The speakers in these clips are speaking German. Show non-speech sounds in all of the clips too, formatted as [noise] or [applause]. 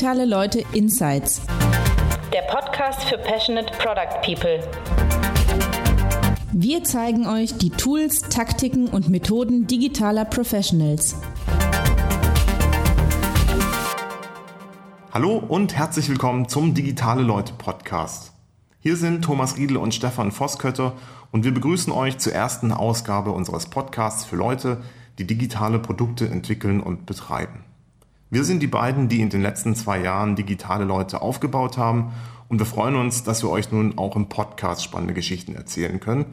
Digitale Leute Insights. Der Podcast für Passionate Product People. Wir zeigen euch die Tools, Taktiken und Methoden digitaler Professionals. Hallo und herzlich willkommen zum Digitale Leute Podcast. Hier sind Thomas Riedel und Stefan Voskötter und wir begrüßen euch zur ersten Ausgabe unseres Podcasts für Leute, die digitale Produkte entwickeln und betreiben. Wir sind die beiden, die in den letzten zwei Jahren digitale Leute aufgebaut haben und wir freuen uns, dass wir euch nun auch im Podcast spannende Geschichten erzählen können.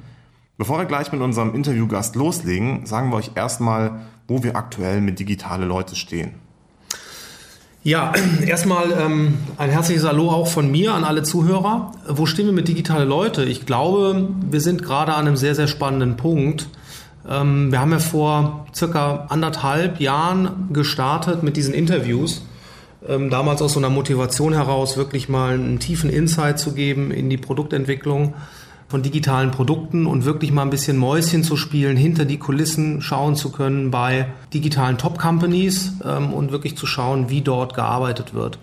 Bevor wir gleich mit unserem Interviewgast loslegen, sagen wir euch erstmal, wo wir aktuell mit digitale Leute stehen. Ja, [clears throat] erstmal ähm, ein herzliches Hallo auch von mir an alle Zuhörer. Wo stehen wir mit digitale Leute? Ich glaube, wir sind gerade an einem sehr, sehr spannenden Punkt. Ähm, wir haben ja vor circa anderthalb Jahren gestartet mit diesen Interviews. Ähm, damals aus so einer Motivation heraus, wirklich mal einen tiefen Insight zu geben in die Produktentwicklung von digitalen Produkten und wirklich mal ein bisschen Mäuschen zu spielen, hinter die Kulissen schauen zu können bei digitalen Top-Companies ähm, und wirklich zu schauen, wie dort gearbeitet wird.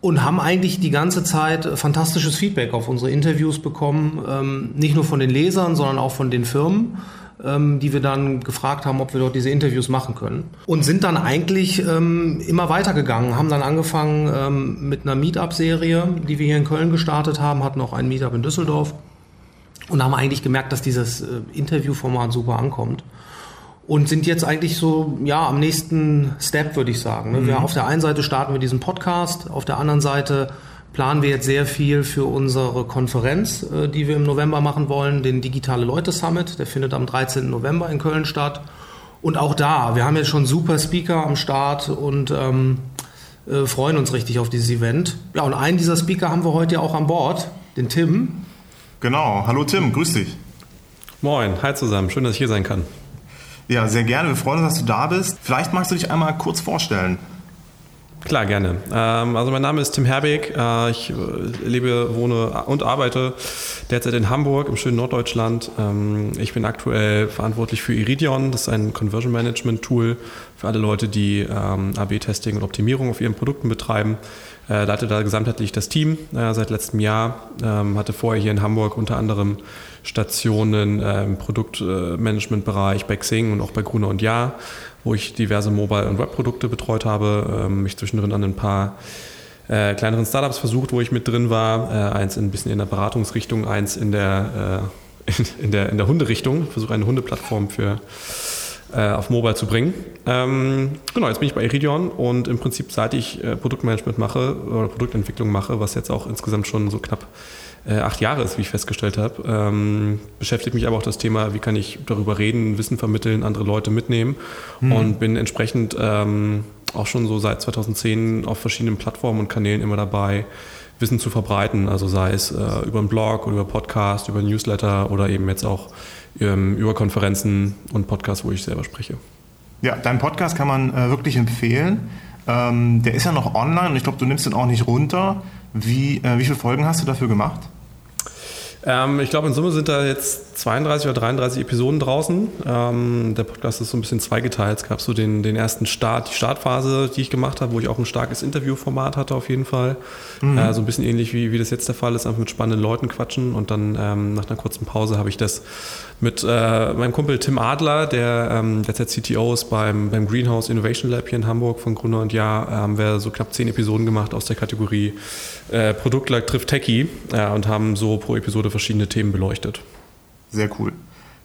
Und haben eigentlich die ganze Zeit fantastisches Feedback auf unsere Interviews bekommen, nicht nur von den Lesern, sondern auch von den Firmen ähm, die wir dann gefragt haben, ob wir dort diese Interviews machen können. Und sind dann eigentlich ähm, immer weitergegangen, haben dann angefangen ähm, mit einer Meetup-Serie, die wir hier in Köln gestartet haben, hatten auch ein Meetup in Düsseldorf und haben eigentlich gemerkt, dass dieses äh, Interviewformat super ankommt. Und sind jetzt eigentlich so, ja, am nächsten Step, würde ich sagen. Ne? Mhm. Wir, auf der einen Seite starten wir diesen Podcast, auf der anderen Seite planen wir jetzt sehr viel für unsere Konferenz, äh, die wir im November machen wollen, den Digitale Leute Summit. Der findet am 13. November in Köln statt. Und auch da, wir haben jetzt schon super Speaker am Start und ähm, äh, freuen uns richtig auf dieses Event. Ja, und einen dieser Speaker haben wir heute ja auch an Bord, den Tim. Genau, hallo Tim, grüß dich. Moin, hi zusammen, schön, dass ich hier sein kann. Ja, sehr gerne, wir freuen uns, dass du da bist. Vielleicht magst du dich einmal kurz vorstellen. Klar, gerne. Ähm, also mein Name ist Tim Herbeck. Äh, ich äh, lebe, wohne und arbeite derzeit in Hamburg im schönen Norddeutschland. Ähm, ich bin aktuell verantwortlich für Iridion. Das ist ein Conversion Management Tool für alle Leute, die ähm, AB-Testing und Optimierung auf ihren Produkten betreiben. Äh, leite da gesamtheitlich das Team seit letztem Jahr. hatte vorher hier in Hamburg unter anderem Stationen im Produktmanagementbereich bei Xing und auch bei Gruner und Ja wo ich diverse Mobile- und Webprodukte betreut habe, ähm, mich zwischendrin an ein paar äh, kleineren Startups versucht, wo ich mit drin war. Äh, eins ein bisschen in der Beratungsrichtung, eins in der, äh, [laughs] in, in, der, in der Hunderichtung. Ich versuche eine Hundeplattform für äh, auf Mobile zu bringen. Ähm, genau, jetzt bin ich bei Iridion und im Prinzip, seit ich äh, Produktmanagement mache oder Produktentwicklung mache, was jetzt auch insgesamt schon so knapp äh, acht Jahre ist, wie ich festgestellt habe. Ähm, beschäftigt mich aber auch das Thema, wie kann ich darüber reden, Wissen vermitteln, andere Leute mitnehmen mhm. und bin entsprechend ähm, auch schon so seit 2010 auf verschiedenen Plattformen und Kanälen immer dabei, Wissen zu verbreiten, also sei es äh, über einen Blog oder über Podcast, über Newsletter oder eben jetzt auch ähm, über Konferenzen und Podcasts, wo ich selber spreche. Ja, deinen Podcast kann man äh, wirklich empfehlen. Ähm, der ist ja noch online und ich glaube, du nimmst den auch nicht runter. Wie, äh, wie viele Folgen hast du dafür gemacht? Ähm, ich glaube, in Summe sind da jetzt 32 oder 33 Episoden draußen. Ähm, der Podcast ist so ein bisschen zweigeteilt. Es gab so den, den ersten Start, die Startphase, die ich gemacht habe, wo ich auch ein starkes Interviewformat hatte auf jeden Fall. Mhm. Äh, so ein bisschen ähnlich wie, wie das jetzt der Fall ist, einfach mit spannenden Leuten quatschen. Und dann ähm, nach einer kurzen Pause habe ich das mit äh, meinem Kumpel Tim Adler, der ähm, derzeit CTO ist beim, beim Greenhouse Innovation Lab hier in Hamburg von Gründer und Ja, äh, haben wir so knapp zehn Episoden gemacht aus der Kategorie äh, Produktlag trifft Techie äh, und haben so pro Episode verschiedene Themen beleuchtet. Sehr cool.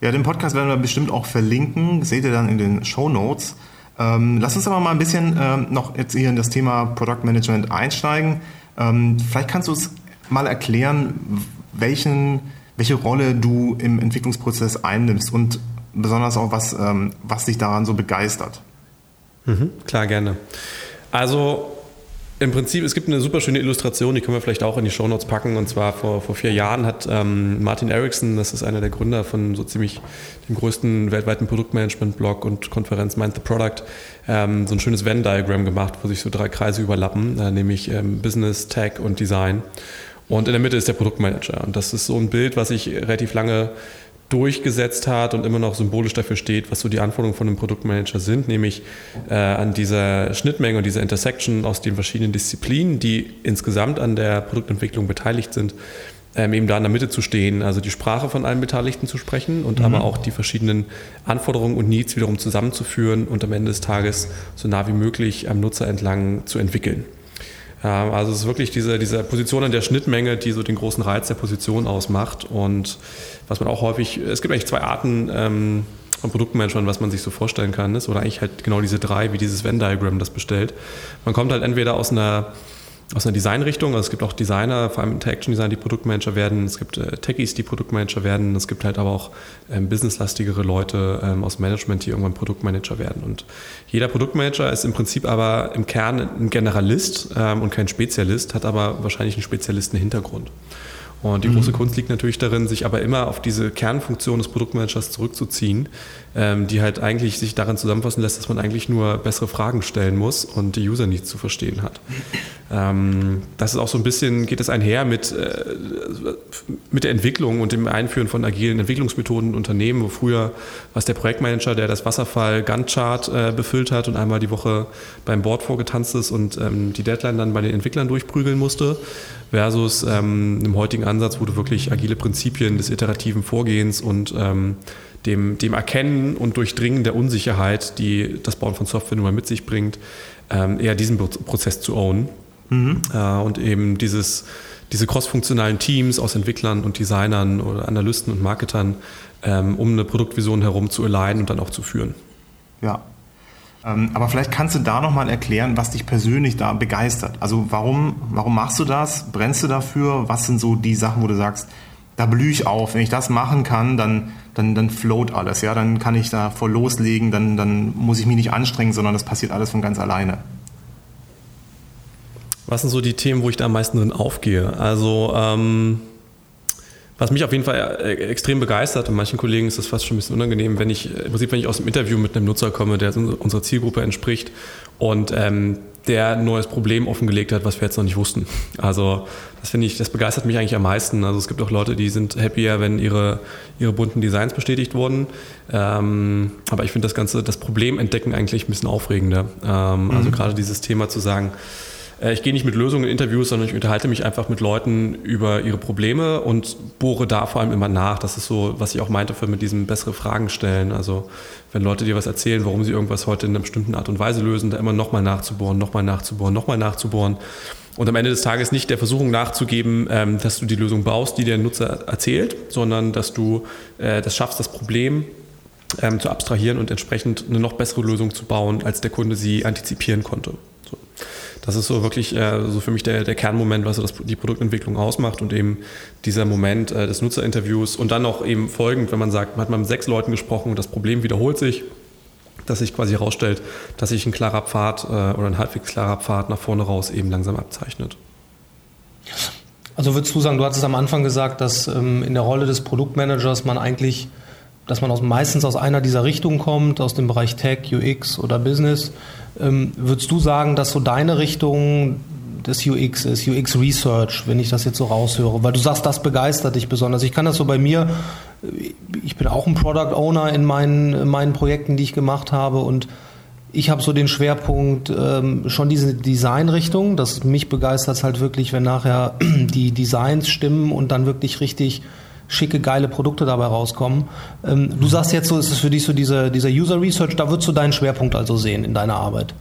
Ja, den Podcast werden wir bestimmt auch verlinken, seht ihr dann in den Show Notes. Ähm, lass uns aber mal ein bisschen ähm, noch jetzt hier in das Thema Product Management einsteigen. Ähm, vielleicht kannst du es mal erklären, welchen welche Rolle du im Entwicklungsprozess einnimmst und besonders auch, was, ähm, was dich daran so begeistert. Mhm, klar, gerne. Also im Prinzip, es gibt eine super schöne Illustration, die können wir vielleicht auch in die Shownotes packen. Und zwar vor, vor vier Jahren hat ähm, Martin Erickson, das ist einer der Gründer von so ziemlich dem größten weltweiten Produktmanagement-Blog und Konferenz Mind the Product, ähm, so ein schönes Venn-Diagramm gemacht, wo sich so drei Kreise überlappen, äh, nämlich ähm, Business, Tech und Design. Und in der Mitte ist der Produktmanager. Und das ist so ein Bild, was ich relativ lange durchgesetzt hat und immer noch symbolisch dafür steht, was so die Anforderungen von einem Produktmanager sind, nämlich äh, an dieser Schnittmenge und dieser Intersection aus den verschiedenen Disziplinen, die insgesamt an der Produktentwicklung beteiligt sind, ähm, eben da in der Mitte zu stehen, also die Sprache von allen Beteiligten zu sprechen und mhm. aber auch die verschiedenen Anforderungen und Needs wiederum zusammenzuführen und am Ende des Tages so nah wie möglich am Nutzer entlang zu entwickeln. Also es ist wirklich diese, diese Position an der Schnittmenge, die so den großen Reiz der Position ausmacht und was man auch häufig, es gibt eigentlich zwei Arten ähm, von Produktmanagement, was man sich so vorstellen kann, ist, oder eigentlich halt genau diese drei, wie dieses Venn-Diagram das bestellt. Man kommt halt entweder aus einer aus einer Designrichtung. Also es gibt auch Designer, vor allem Interaction Design, die Produktmanager werden. Es gibt äh, Techies, die Produktmanager werden. Es gibt halt aber auch ähm, businesslastigere Leute ähm, aus Management, die irgendwann Produktmanager werden. Und jeder Produktmanager ist im Prinzip aber im Kern ein Generalist ähm, und kein Spezialist, hat aber wahrscheinlich einen Spezialisten-Hintergrund. Und die mhm. große Kunst liegt natürlich darin, sich aber immer auf diese Kernfunktion des Produktmanagers zurückzuziehen, ähm, die halt eigentlich sich daran zusammenfassen lässt, dass man eigentlich nur bessere Fragen stellen muss und die User nicht zu verstehen hat. Ähm, das ist auch so ein bisschen, geht es einher mit, äh, mit der Entwicklung und dem Einführen von agilen Entwicklungsmethoden in Unternehmen, wo früher was der Projektmanager, der das Wasserfall Gantt-Chart äh, befüllt hat und einmal die Woche beim Board vorgetanzt ist und ähm, die Deadline dann bei den Entwicklern durchprügeln musste, versus ähm, dem heutigen Ansatz, wo du wirklich agile Prinzipien des iterativen Vorgehens und ähm, dem, dem Erkennen und Durchdringen der Unsicherheit, die das Bauen von Software nun mal mit sich bringt, ähm, eher diesen Prozess zu ownen. Mhm. Äh, und eben dieses, diese crossfunktionalen Teams aus Entwicklern und Designern oder Analysten und Marketern, ähm, um eine Produktvision herum zu alignen und dann auch zu führen. Ja. Ähm, aber vielleicht kannst du da nochmal erklären, was dich persönlich da begeistert. Also warum, warum machst du das? Brennst du dafür? Was sind so die Sachen, wo du sagst, da blühe ich auf. Wenn ich das machen kann, dann, dann, dann float alles. Ja? Dann kann ich da voll loslegen, dann, dann muss ich mich nicht anstrengen, sondern das passiert alles von ganz alleine. Was sind so die Themen, wo ich da am meisten drin aufgehe? Also, ähm, was mich auf jeden Fall äh, extrem begeistert, und manchen Kollegen ist das fast schon ein bisschen unangenehm, wenn ich, im Prinzip, wenn ich aus dem Interview mit einem Nutzer komme, der unserer Zielgruppe entspricht und ähm, der ein neues Problem offengelegt hat, was wir jetzt noch nicht wussten. Also das finde ich, das begeistert mich eigentlich am meisten. Also es gibt auch Leute, die sind happier, wenn ihre, ihre bunten Designs bestätigt wurden. Ähm, aber ich finde das Ganze, das Problem entdecken eigentlich ein bisschen aufregender. Ähm, also mhm. Also gerade dieses Thema zu sagen, ich gehe nicht mit Lösungen in Interviews, sondern ich unterhalte mich einfach mit Leuten über ihre Probleme und bohre da vor allem immer nach. Das ist so, was ich auch meinte für mit diesem bessere Fragen stellen. Also wenn Leute dir was erzählen, warum sie irgendwas heute in einer bestimmten Art und Weise lösen, da immer nochmal nachzubohren, nochmal nachzubohren, nochmal nachzubohren. Und am Ende des Tages nicht der Versuchung nachzugeben, ähm, dass du die Lösung baust, die der Nutzer erzählt, sondern dass du äh, das schaffst, das Problem ähm, zu abstrahieren und entsprechend eine noch bessere Lösung zu bauen, als der Kunde sie antizipieren konnte. Das ist so wirklich äh, so für mich der, der Kernmoment, was so das, die Produktentwicklung ausmacht und eben dieser Moment äh, des Nutzerinterviews und dann noch eben folgend, wenn man sagt, man hat mal mit sechs Leuten gesprochen und das Problem wiederholt sich, dass sich quasi herausstellt, dass sich ein klarer Pfad äh, oder ein halbwegs klarer Pfad nach vorne raus eben langsam abzeichnet. Also würdest du sagen, du hattest am Anfang gesagt, dass ähm, in der Rolle des Produktmanagers man eigentlich, dass man aus, meistens aus einer dieser Richtungen kommt, aus dem Bereich Tech, UX oder Business. Ähm, würdest du sagen, dass so deine Richtung des UX ist, UX Research, wenn ich das jetzt so raushöre? Weil du sagst, das begeistert dich besonders. Ich kann das so bei mir, ich bin auch ein Product Owner in meinen, in meinen Projekten, die ich gemacht habe und ich habe so den Schwerpunkt ähm, schon diese Designrichtung. Das mich begeistert halt wirklich, wenn nachher [clears throat] die Designs stimmen und dann wirklich richtig schicke, geile Produkte dabei rauskommen. Ähm, du sagst jetzt so, ist es für dich so diese, dieser User Research, da würdest du deinen Schwerpunkt also sehen in deiner Arbeit.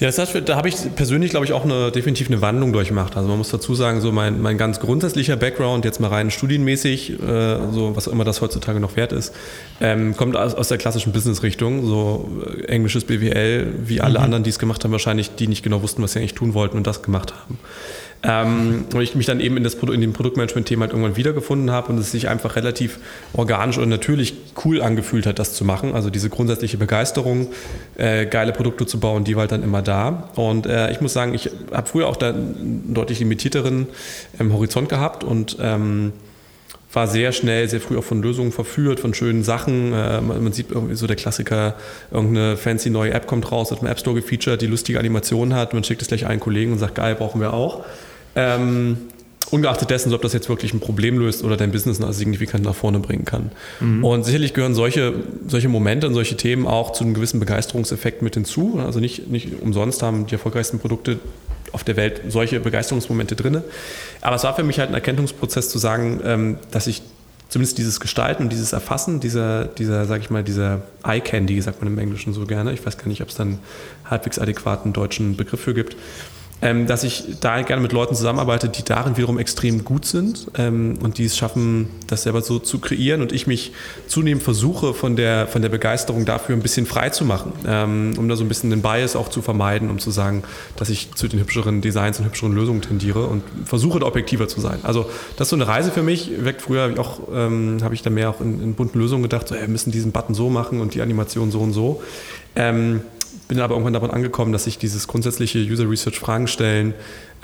Ja, das heißt, da habe ich persönlich, glaube ich, auch eine, definitiv eine Wandlung durchgemacht. Also man muss dazu sagen, so mein, mein ganz grundsätzlicher Background, jetzt mal rein studienmäßig, äh, so was immer das heutzutage noch wert ist, ähm, kommt aus, aus der klassischen Business-Richtung, so äh, englisches BWL, wie alle mhm. anderen, die es gemacht haben, wahrscheinlich, die nicht genau wussten, was sie eigentlich tun wollten und das gemacht haben. Ähm, und ich mich dann eben in, das Produkt, in dem Produktmanagement-Thema halt irgendwann wiedergefunden habe und es sich einfach relativ organisch und natürlich cool angefühlt hat, das zu machen. Also diese grundsätzliche Begeisterung, äh, geile Produkte zu bauen, die war halt dann immer da. Und äh, ich muss sagen, ich habe früher auch da einen deutlich limitierteren ähm, Horizont gehabt und ähm, war sehr schnell, sehr früh auch von Lösungen verführt, von schönen Sachen. Äh, man, sieht irgendwie so der Klassiker, irgendeine fancy neue App kommt raus, hat im App Store gefeatured, die lustige Animationen hat, man schickt es gleich einen Kollegen und sagt, geil, brauchen wir auch. Ähm, ungeachtet dessen, ob das jetzt wirklich ein Problem löst oder dein Business signifikant nach vorne bringen kann. Mhm. Und sicherlich gehören solche, solche Momente und solche Themen auch zu einem gewissen Begeisterungseffekt mit hinzu. Also nicht, nicht umsonst haben die erfolgreichsten Produkte auf der Welt solche Begeisterungsmomente drin. Aber es war für mich halt ein Erkenntnisprozess zu sagen, ähm, dass ich zumindest dieses Gestalten und dieses Erfassen, dieser, dieser sag ich mal, dieser Eye Candy, sagt man im Englischen so gerne. Ich weiß gar nicht, ob es dann halbwegs adäquaten deutschen Begriff für gibt ähm, dass ich da gerne mit Leuten zusammenarbeite, die darin wiederum extrem gut sind ähm, und die es schaffen, das selber so zu kreieren und ich mich zunehmend versuche, von der, von der Begeisterung dafür ein bisschen frei zu machen, ähm, um da so ein bisschen den Bias auch zu vermeiden, um zu sagen, dass ich zu den hübscheren Designs und hübscheren Lösungen tendiere und versuche, da objektiver zu sein. Also das ist so eine Reise für mich. Weg früher habe ich auch, ähm, habe ich da mehr auch in, in bunten Lösungen gedacht, so, hey, wir müssen diesen Button so machen und die Animation so und so. Ähm, bin aber irgendwann davon angekommen, dass sich dieses grundsätzliche User Research Fragen stellen,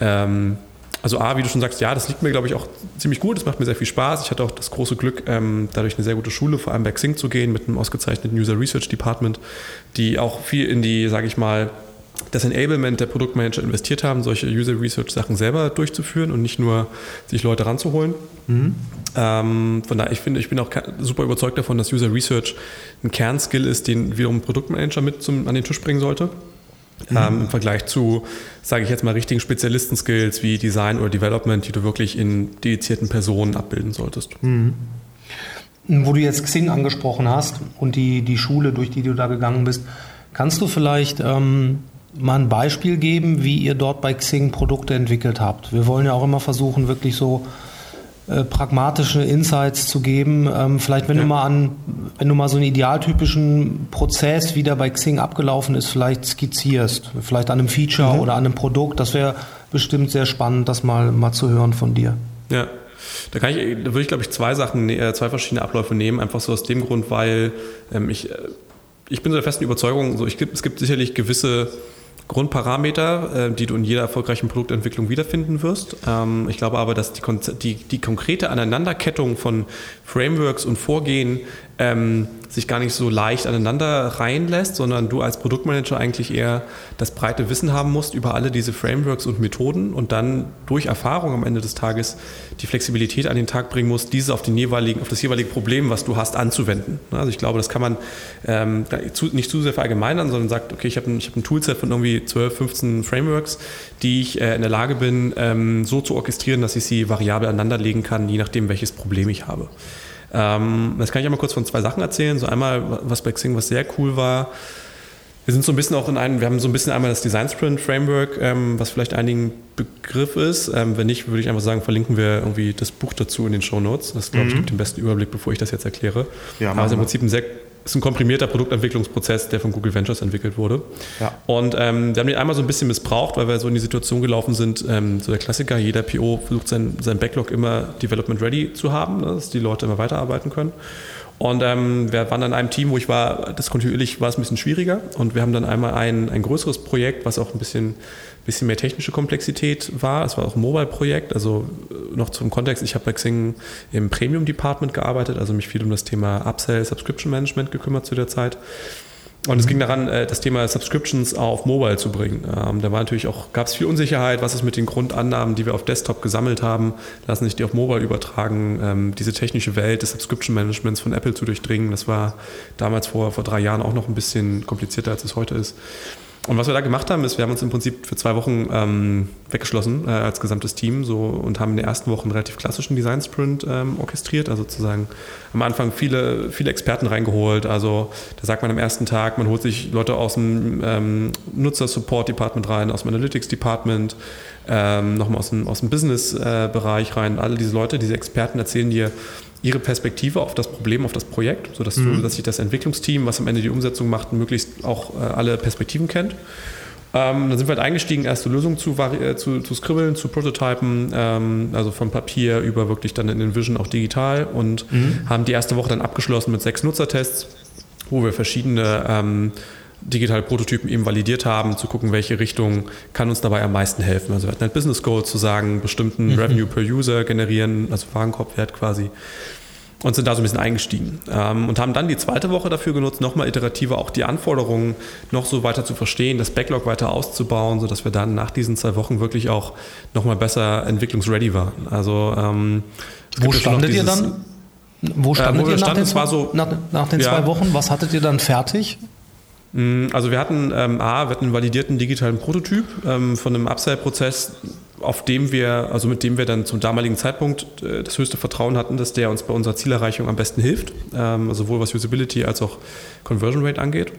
ähm, also A, wie du schon sagst, ja, das liegt mir, glaube ich, auch ziemlich gut. Es macht mir sehr viel Spaß. Ich hatte auch das große Glück, ähm, dadurch eine sehr gute Schule, vor allem bei Xing zu gehen, mit einem ausgezeichneten User Research Department, die auch viel in die, sage ich mal, das Enablement der Produktmanager investiert haben, solche User Research Sachen selber durchzuführen und nicht nur sich Leute ranzuholen. Mhm. Ähm, von daher, ich finde, ich bin auch super überzeugt davon, dass User Research ein Kernskill ist, den wiederum ein Produktmanager mit zum, an den Tisch bringen sollte. Mhm. Ähm, Im Vergleich zu, sage ich jetzt mal, richtigen Spezialisten-Skills wie Design oder Development, die du wirklich in dedizierten Personen abbilden solltest. Mhm. Wo du jetzt Xing angesprochen hast und die, die Schule, durch die du da gegangen bist, kannst du vielleicht ähm, mal ein Beispiel geben, wie ihr dort bei Xing Produkte entwickelt habt? Wir wollen ja auch immer versuchen, wirklich so äh, pragmatische Insights zu geben. Ähm, vielleicht, wenn ja. du mal an, wenn du mal so einen idealtypischen Prozess, wie der bei Xing abgelaufen ist, vielleicht skizzierst, vielleicht an einem Feature mhm. oder an einem Produkt, das wäre bestimmt sehr spannend, das mal, mal zu hören von dir. Ja. Da, kann ich, da würde ich, glaube ich, zwei Sachen, äh, zwei verschiedene Abläufe nehmen, einfach so aus dem Grund, weil ähm, ich, äh, ich bin so der festen Überzeugung, so ich, es gibt sicherlich gewisse Grundparameter, äh, die du in jeder erfolgreichen Produktentwicklung wiederfinden wirst. Ähm, ich glaube aber, dass die, die, die konkrete Aneinanderkettung von Frameworks und Vorgehen ähm, sich gar nicht so leicht aneinander reinlässt, sondern du als Produktmanager eigentlich eher das breite Wissen haben musst über alle diese Frameworks und Methoden und dann durch Erfahrung am Ende des Tages die Flexibilität an den Tag bringen musst, diese auf, den jeweiligen, auf das jeweilige Problem, was du hast, anzuwenden. Also ich glaube, das kann man ähm, nicht zu sehr verallgemeinern, sondern sagt, okay, ich habe ein, hab ein Toolset von irgendwie 12, 15 Frameworks, die ich äh, in der Lage bin, ähm, so zu orchestrieren, dass ich sie variabel aneinanderlegen kann, je nachdem, welches Problem ich habe. Ähm, das kann ich einmal kurz von zwei Sachen erzählen. So einmal, was bei Xing was sehr cool war. Wir sind so ein bisschen auch in einem, wir haben so ein bisschen einmal das Design Sprint Framework, ähm, was vielleicht einigen Begriff ist. Ähm, wenn nicht, würde ich einfach sagen, verlinken wir irgendwie das Buch dazu in den Show Notes. Das, glaube ich, mhm. gibt den besten Überblick, bevor ich das jetzt erkläre. Ja, Aber es ist im Prinzip ein sehr ist ein komprimierter Produktentwicklungsprozess, der von Google Ventures entwickelt wurde. Ja. Und ähm, wir haben den einmal so ein bisschen missbraucht, weil wir so in die Situation gelaufen sind, ähm, so der Klassiker, jeder PO versucht sein, sein Backlog immer Development ready zu haben, ne, dass die Leute immer weiterarbeiten können. Und ähm, wir waren an einem Team, wo ich war, das kontinuierlich war es ein bisschen schwieriger. Und wir haben dann einmal ein, ein größeres Projekt, was auch ein bisschen, bisschen mehr technische Komplexität war. Es war auch ein Mobile-Projekt. Also äh, noch zum Kontext, ich habe bei Xing im Premium-Department gearbeitet, also mich viel um das Thema Upsell, Subscription Management gekümmert zu der Zeit. Und es ging daran, äh, das Thema Subscriptions auf Mobile zu bringen. Ähm, da war natürlich auch, gab es viel Unsicherheit, was ist mit den Grundannahmen, die wir auf Desktop gesammelt haben, lassen sich die auf Mobile übertragen, ähm, diese technische Welt des Subscription Managements von Apple zu durchdringen. Das war damals vor, vor drei Jahren auch noch ein bisschen komplizierter, als es heute ist. Und was wir da gemacht haben, ist, wir haben uns im Prinzip für zwei Wochen ähm, weggeschlossen äh, als gesamtes Team so, und haben in der ersten Woche einen relativ klassischen Design Sprint ähm, orchestriert. Also sozusagen am Anfang viele, viele Experten reingeholt. Also da sagt man am ersten Tag, man holt sich Leute aus dem ähm, Nutzer-Support-Department rein, aus dem Analytics-Department, ähm, nochmal aus dem, aus dem Business-Bereich äh, rein. Alle diese Leute, diese Experten erzählen dir, ihre Perspektive auf das Problem, auf das Projekt, sodass mhm. du, dass sich das Entwicklungsteam, was am Ende die Umsetzung macht, möglichst auch äh, alle Perspektiven kennt. Ähm, dann sind wir halt eingestiegen, erste Lösungen zu, äh, zu, zu scribbeln, zu prototypen, ähm, also von Papier über wirklich dann in Vision auch digital und mhm. haben die erste Woche dann abgeschlossen mit sechs Nutzertests, wo wir verschiedene ähm, digitale Prototypen eben validiert haben, zu gucken, welche Richtung kann uns dabei am meisten helfen. Also wir hatten halt Business Goals zu sagen, bestimmten mhm. Revenue per User generieren, also Warenkorbwert quasi. und sind da so ein bisschen eingestiegen ähm, und haben dann die zweite Woche dafür genutzt, nochmal iterativer auch die Anforderungen noch so weiter zu verstehen, das Backlog weiter auszubauen, sodass wir dann nach diesen zwei Wochen wirklich auch nochmal besser entwicklungsready waren. Also ähm, wo standet ihr dann? Wo standet äh, wo ihr nach, den, so, nach, nach den ja, zwei Wochen? Was hattet ihr dann fertig? Mm, also wir hatten ähm, A, wir hatten einen validierten digitalen Prototyp ähm, von einem Upsell-Prozess, auf dem wir, also mit dem wir dann zum damaligen Zeitpunkt äh, das höchste Vertrauen hatten, dass der uns bei unserer Zielerreichung am besten hilft, ähm, also sowohl was Usability als auch Conversion Rate angeht.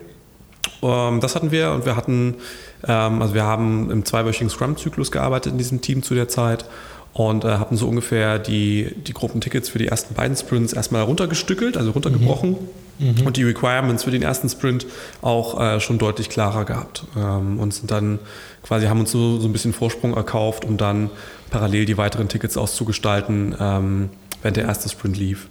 Ähm, das hatten wir und wir hatten, ähm, also wir haben im zweiwöchigen Scrum-Zyklus gearbeitet in diesem Team zu der Zeit und äh, hatten so ungefähr die, die Gruppentickets für die ersten beiden Sprints erstmal runtergestückelt, also runtergebrochen. Mhm mhm. und die Requirements für den ersten Sprint auch äh, schon deutlich klarer gehabt ähm, und sind dann quasi haben uns so, so ein bisschen Vorsprung erkauft, um dann parallel die weiteren Tickets auszugestalten, ähm, während der erste Sprint lief.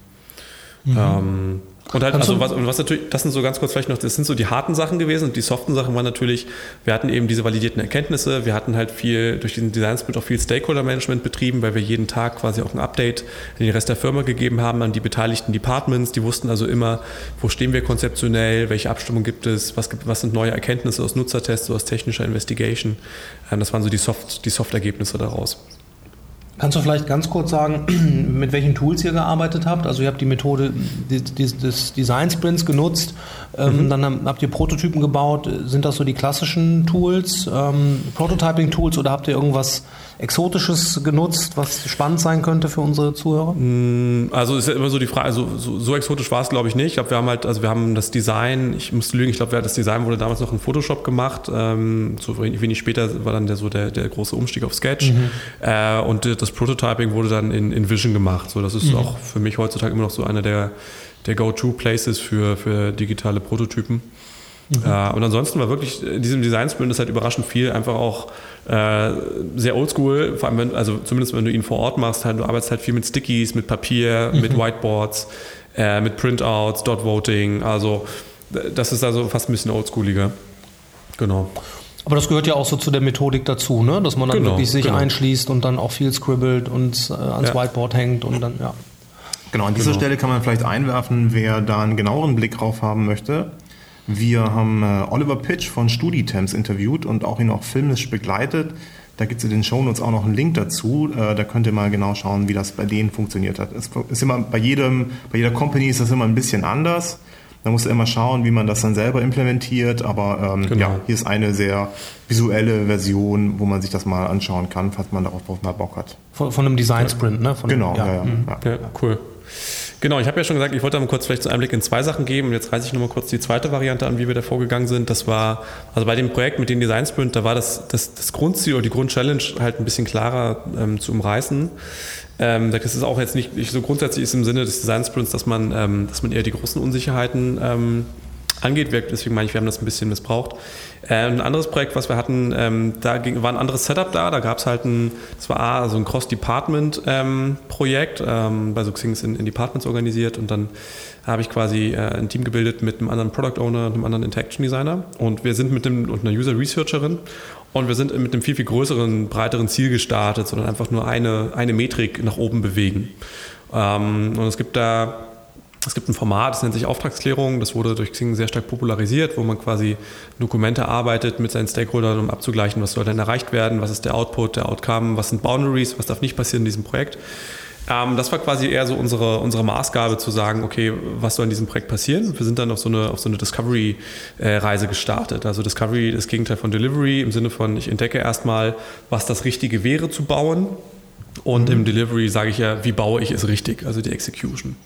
Mhm. Ähm, und halt, also was, was natürlich, das sind so ganz kurz vielleicht noch, das sind so die harten Sachen gewesen und die soften Sachen waren natürlich, wir hatten eben diese validierten Erkenntnisse, wir hatten halt viel, durch diesen Design Sprint auch viel Stakeholder-Management betrieben, weil wir jeden Tag quasi auch ein Update in den Rest der Firma gegeben haben an die beteiligten Departments, die wussten also immer, wo stehen wir konzeptionell, welche Abstimmung gibt es, was, gibt, was sind neue Erkenntnisse aus Nutzertests, aus technischer Investigation. Ähm, das waren so die Soft, die Soft-Ergebnisse daraus. Kannst du vielleicht ganz kurz sagen, [clears throat] mit welchen Tools ihr gearbeitet habt? Also ihr habt die Methode des Design Sprints genutzt, ähm, mhm. dann habt ihr Prototypen gebaut. Sind das so die klassischen Tools, ähm, Prototyping-Tools oder habt ihr irgendwas Exotisches genutzt, was spannend sein könnte für unsere Zuhörer? Mm, also ist ja immer so die Frage, also so, so exotisch war es glaube ich nicht. Ich glaube, wir haben halt, also wir haben das Design, ich muss lügen, ich glaube, das Design wurde damals noch in Photoshop gemacht. Ähm, so wenig später war dann der, so der, der große Umstieg auf Sketch. Mhm. Äh, und das Prototyping wurde dann in, in Vision gemacht. So, das ist mhm. auch für mich heutzutage immer noch so einer der, der Go-To-Places für, für digitale Prototypen. Mhm. Äh, und ansonsten war wirklich in diesem Design Sprint ist halt überraschend viel einfach auch äh, sehr oldschool, vor allem wenn, also zumindest wenn du ihn vor Ort machst, halt, du arbeitest halt viel mit Stickies, mit Papier, mhm. mit Whiteboards, äh, mit Printouts, Dot Voting, also das ist also fast ein bisschen oldschooliger. Genau. Aber das gehört ja auch so zu der Methodik dazu, ne? dass man dann genau, wirklich sich genau. einschließt und dann auch viel scribbelt und äh, ans ja. Whiteboard hängt und dann, ja. Genau, an dieser genau. Stelle kann man vielleicht einwerfen, wer da einen genaueren Blick drauf haben möchte. Wir haben äh, Oliver Pitch von StudiTems interviewt und auch ihn auch filmisch begleitet. Da gibt es in den Shownotes auch noch einen Link dazu. Äh, da könnt ihr mal genau schauen, wie das bei denen funktioniert hat. Es ist immer bei jedem, bei jeder Company ist das immer ein bisschen anders. Da muss er immer schauen, wie man das dann selber implementiert. Aber ähm, genau. ja, hier ist eine sehr visuelle Version, wo man sich das mal anschauen kann, falls man darauf mal Bock hat. Von, von einem Design Sprint, ne? Von genau, ja, ja, mhm. ja. ja cool. Genau, ich habe ja schon gesagt, ich wollte mal kurz vielleicht einen Einblick in zwei Sachen geben. Und jetzt reiße ich nochmal kurz die zweite Variante an, wie wir da vorgegangen sind. Das war, also bei dem Projekt mit den Design Sprint, da war das, das, das Grundziel oder die Grundchallenge halt ein bisschen klarer ähm, zu umreißen. Ähm, das ist auch jetzt nicht, nicht so grundsätzlich ist im Sinne des Design Sprints, dass man, ähm, dass man eher die großen Unsicherheiten ähm, angeht. Deswegen meine ich, wir haben das ein bisschen missbraucht. Äh, ein anderes Projekt, was wir hatten, ähm, da ging, war ein anderes Setup da. Da gab es halt ein, das war A, so ein Cross-Department-Projekt, ähm, bei Suxings in, in Departments organisiert und dann habe ich quasi äh, ein Team gebildet mit einem anderen Product Owner und einem anderen Interaction Designer und wir sind mit dem und einer User Researcherin und wir sind mit einem viel, viel größeren, breiteren Ziel gestartet, sondern einfach nur eine, eine Metrik nach oben bewegen. Ähm, und es gibt da es gibt ein Format, das nennt sich Auftragsklärung. Das wurde durch Xing sehr stark popularisiert, wo man quasi Dokumente arbeitet mit seinen Stakeholdern, um abzugleichen, was soll denn erreicht werden, was ist der Output, der Outcome, was sind Boundaries, was darf nicht passieren in diesem Projekt. Ähm, das war quasi eher so unsere, unsere Maßgabe zu sagen, okay, was soll in diesem Projekt passieren? Wir sind dann auf so eine, so eine Discovery-Reise gestartet. Also Discovery ist das Gegenteil von Delivery im Sinne von, ich entdecke erstmal, was das Richtige wäre zu bauen. Und mhm. im Delivery sage ich ja, wie baue ich es richtig, also die Execution.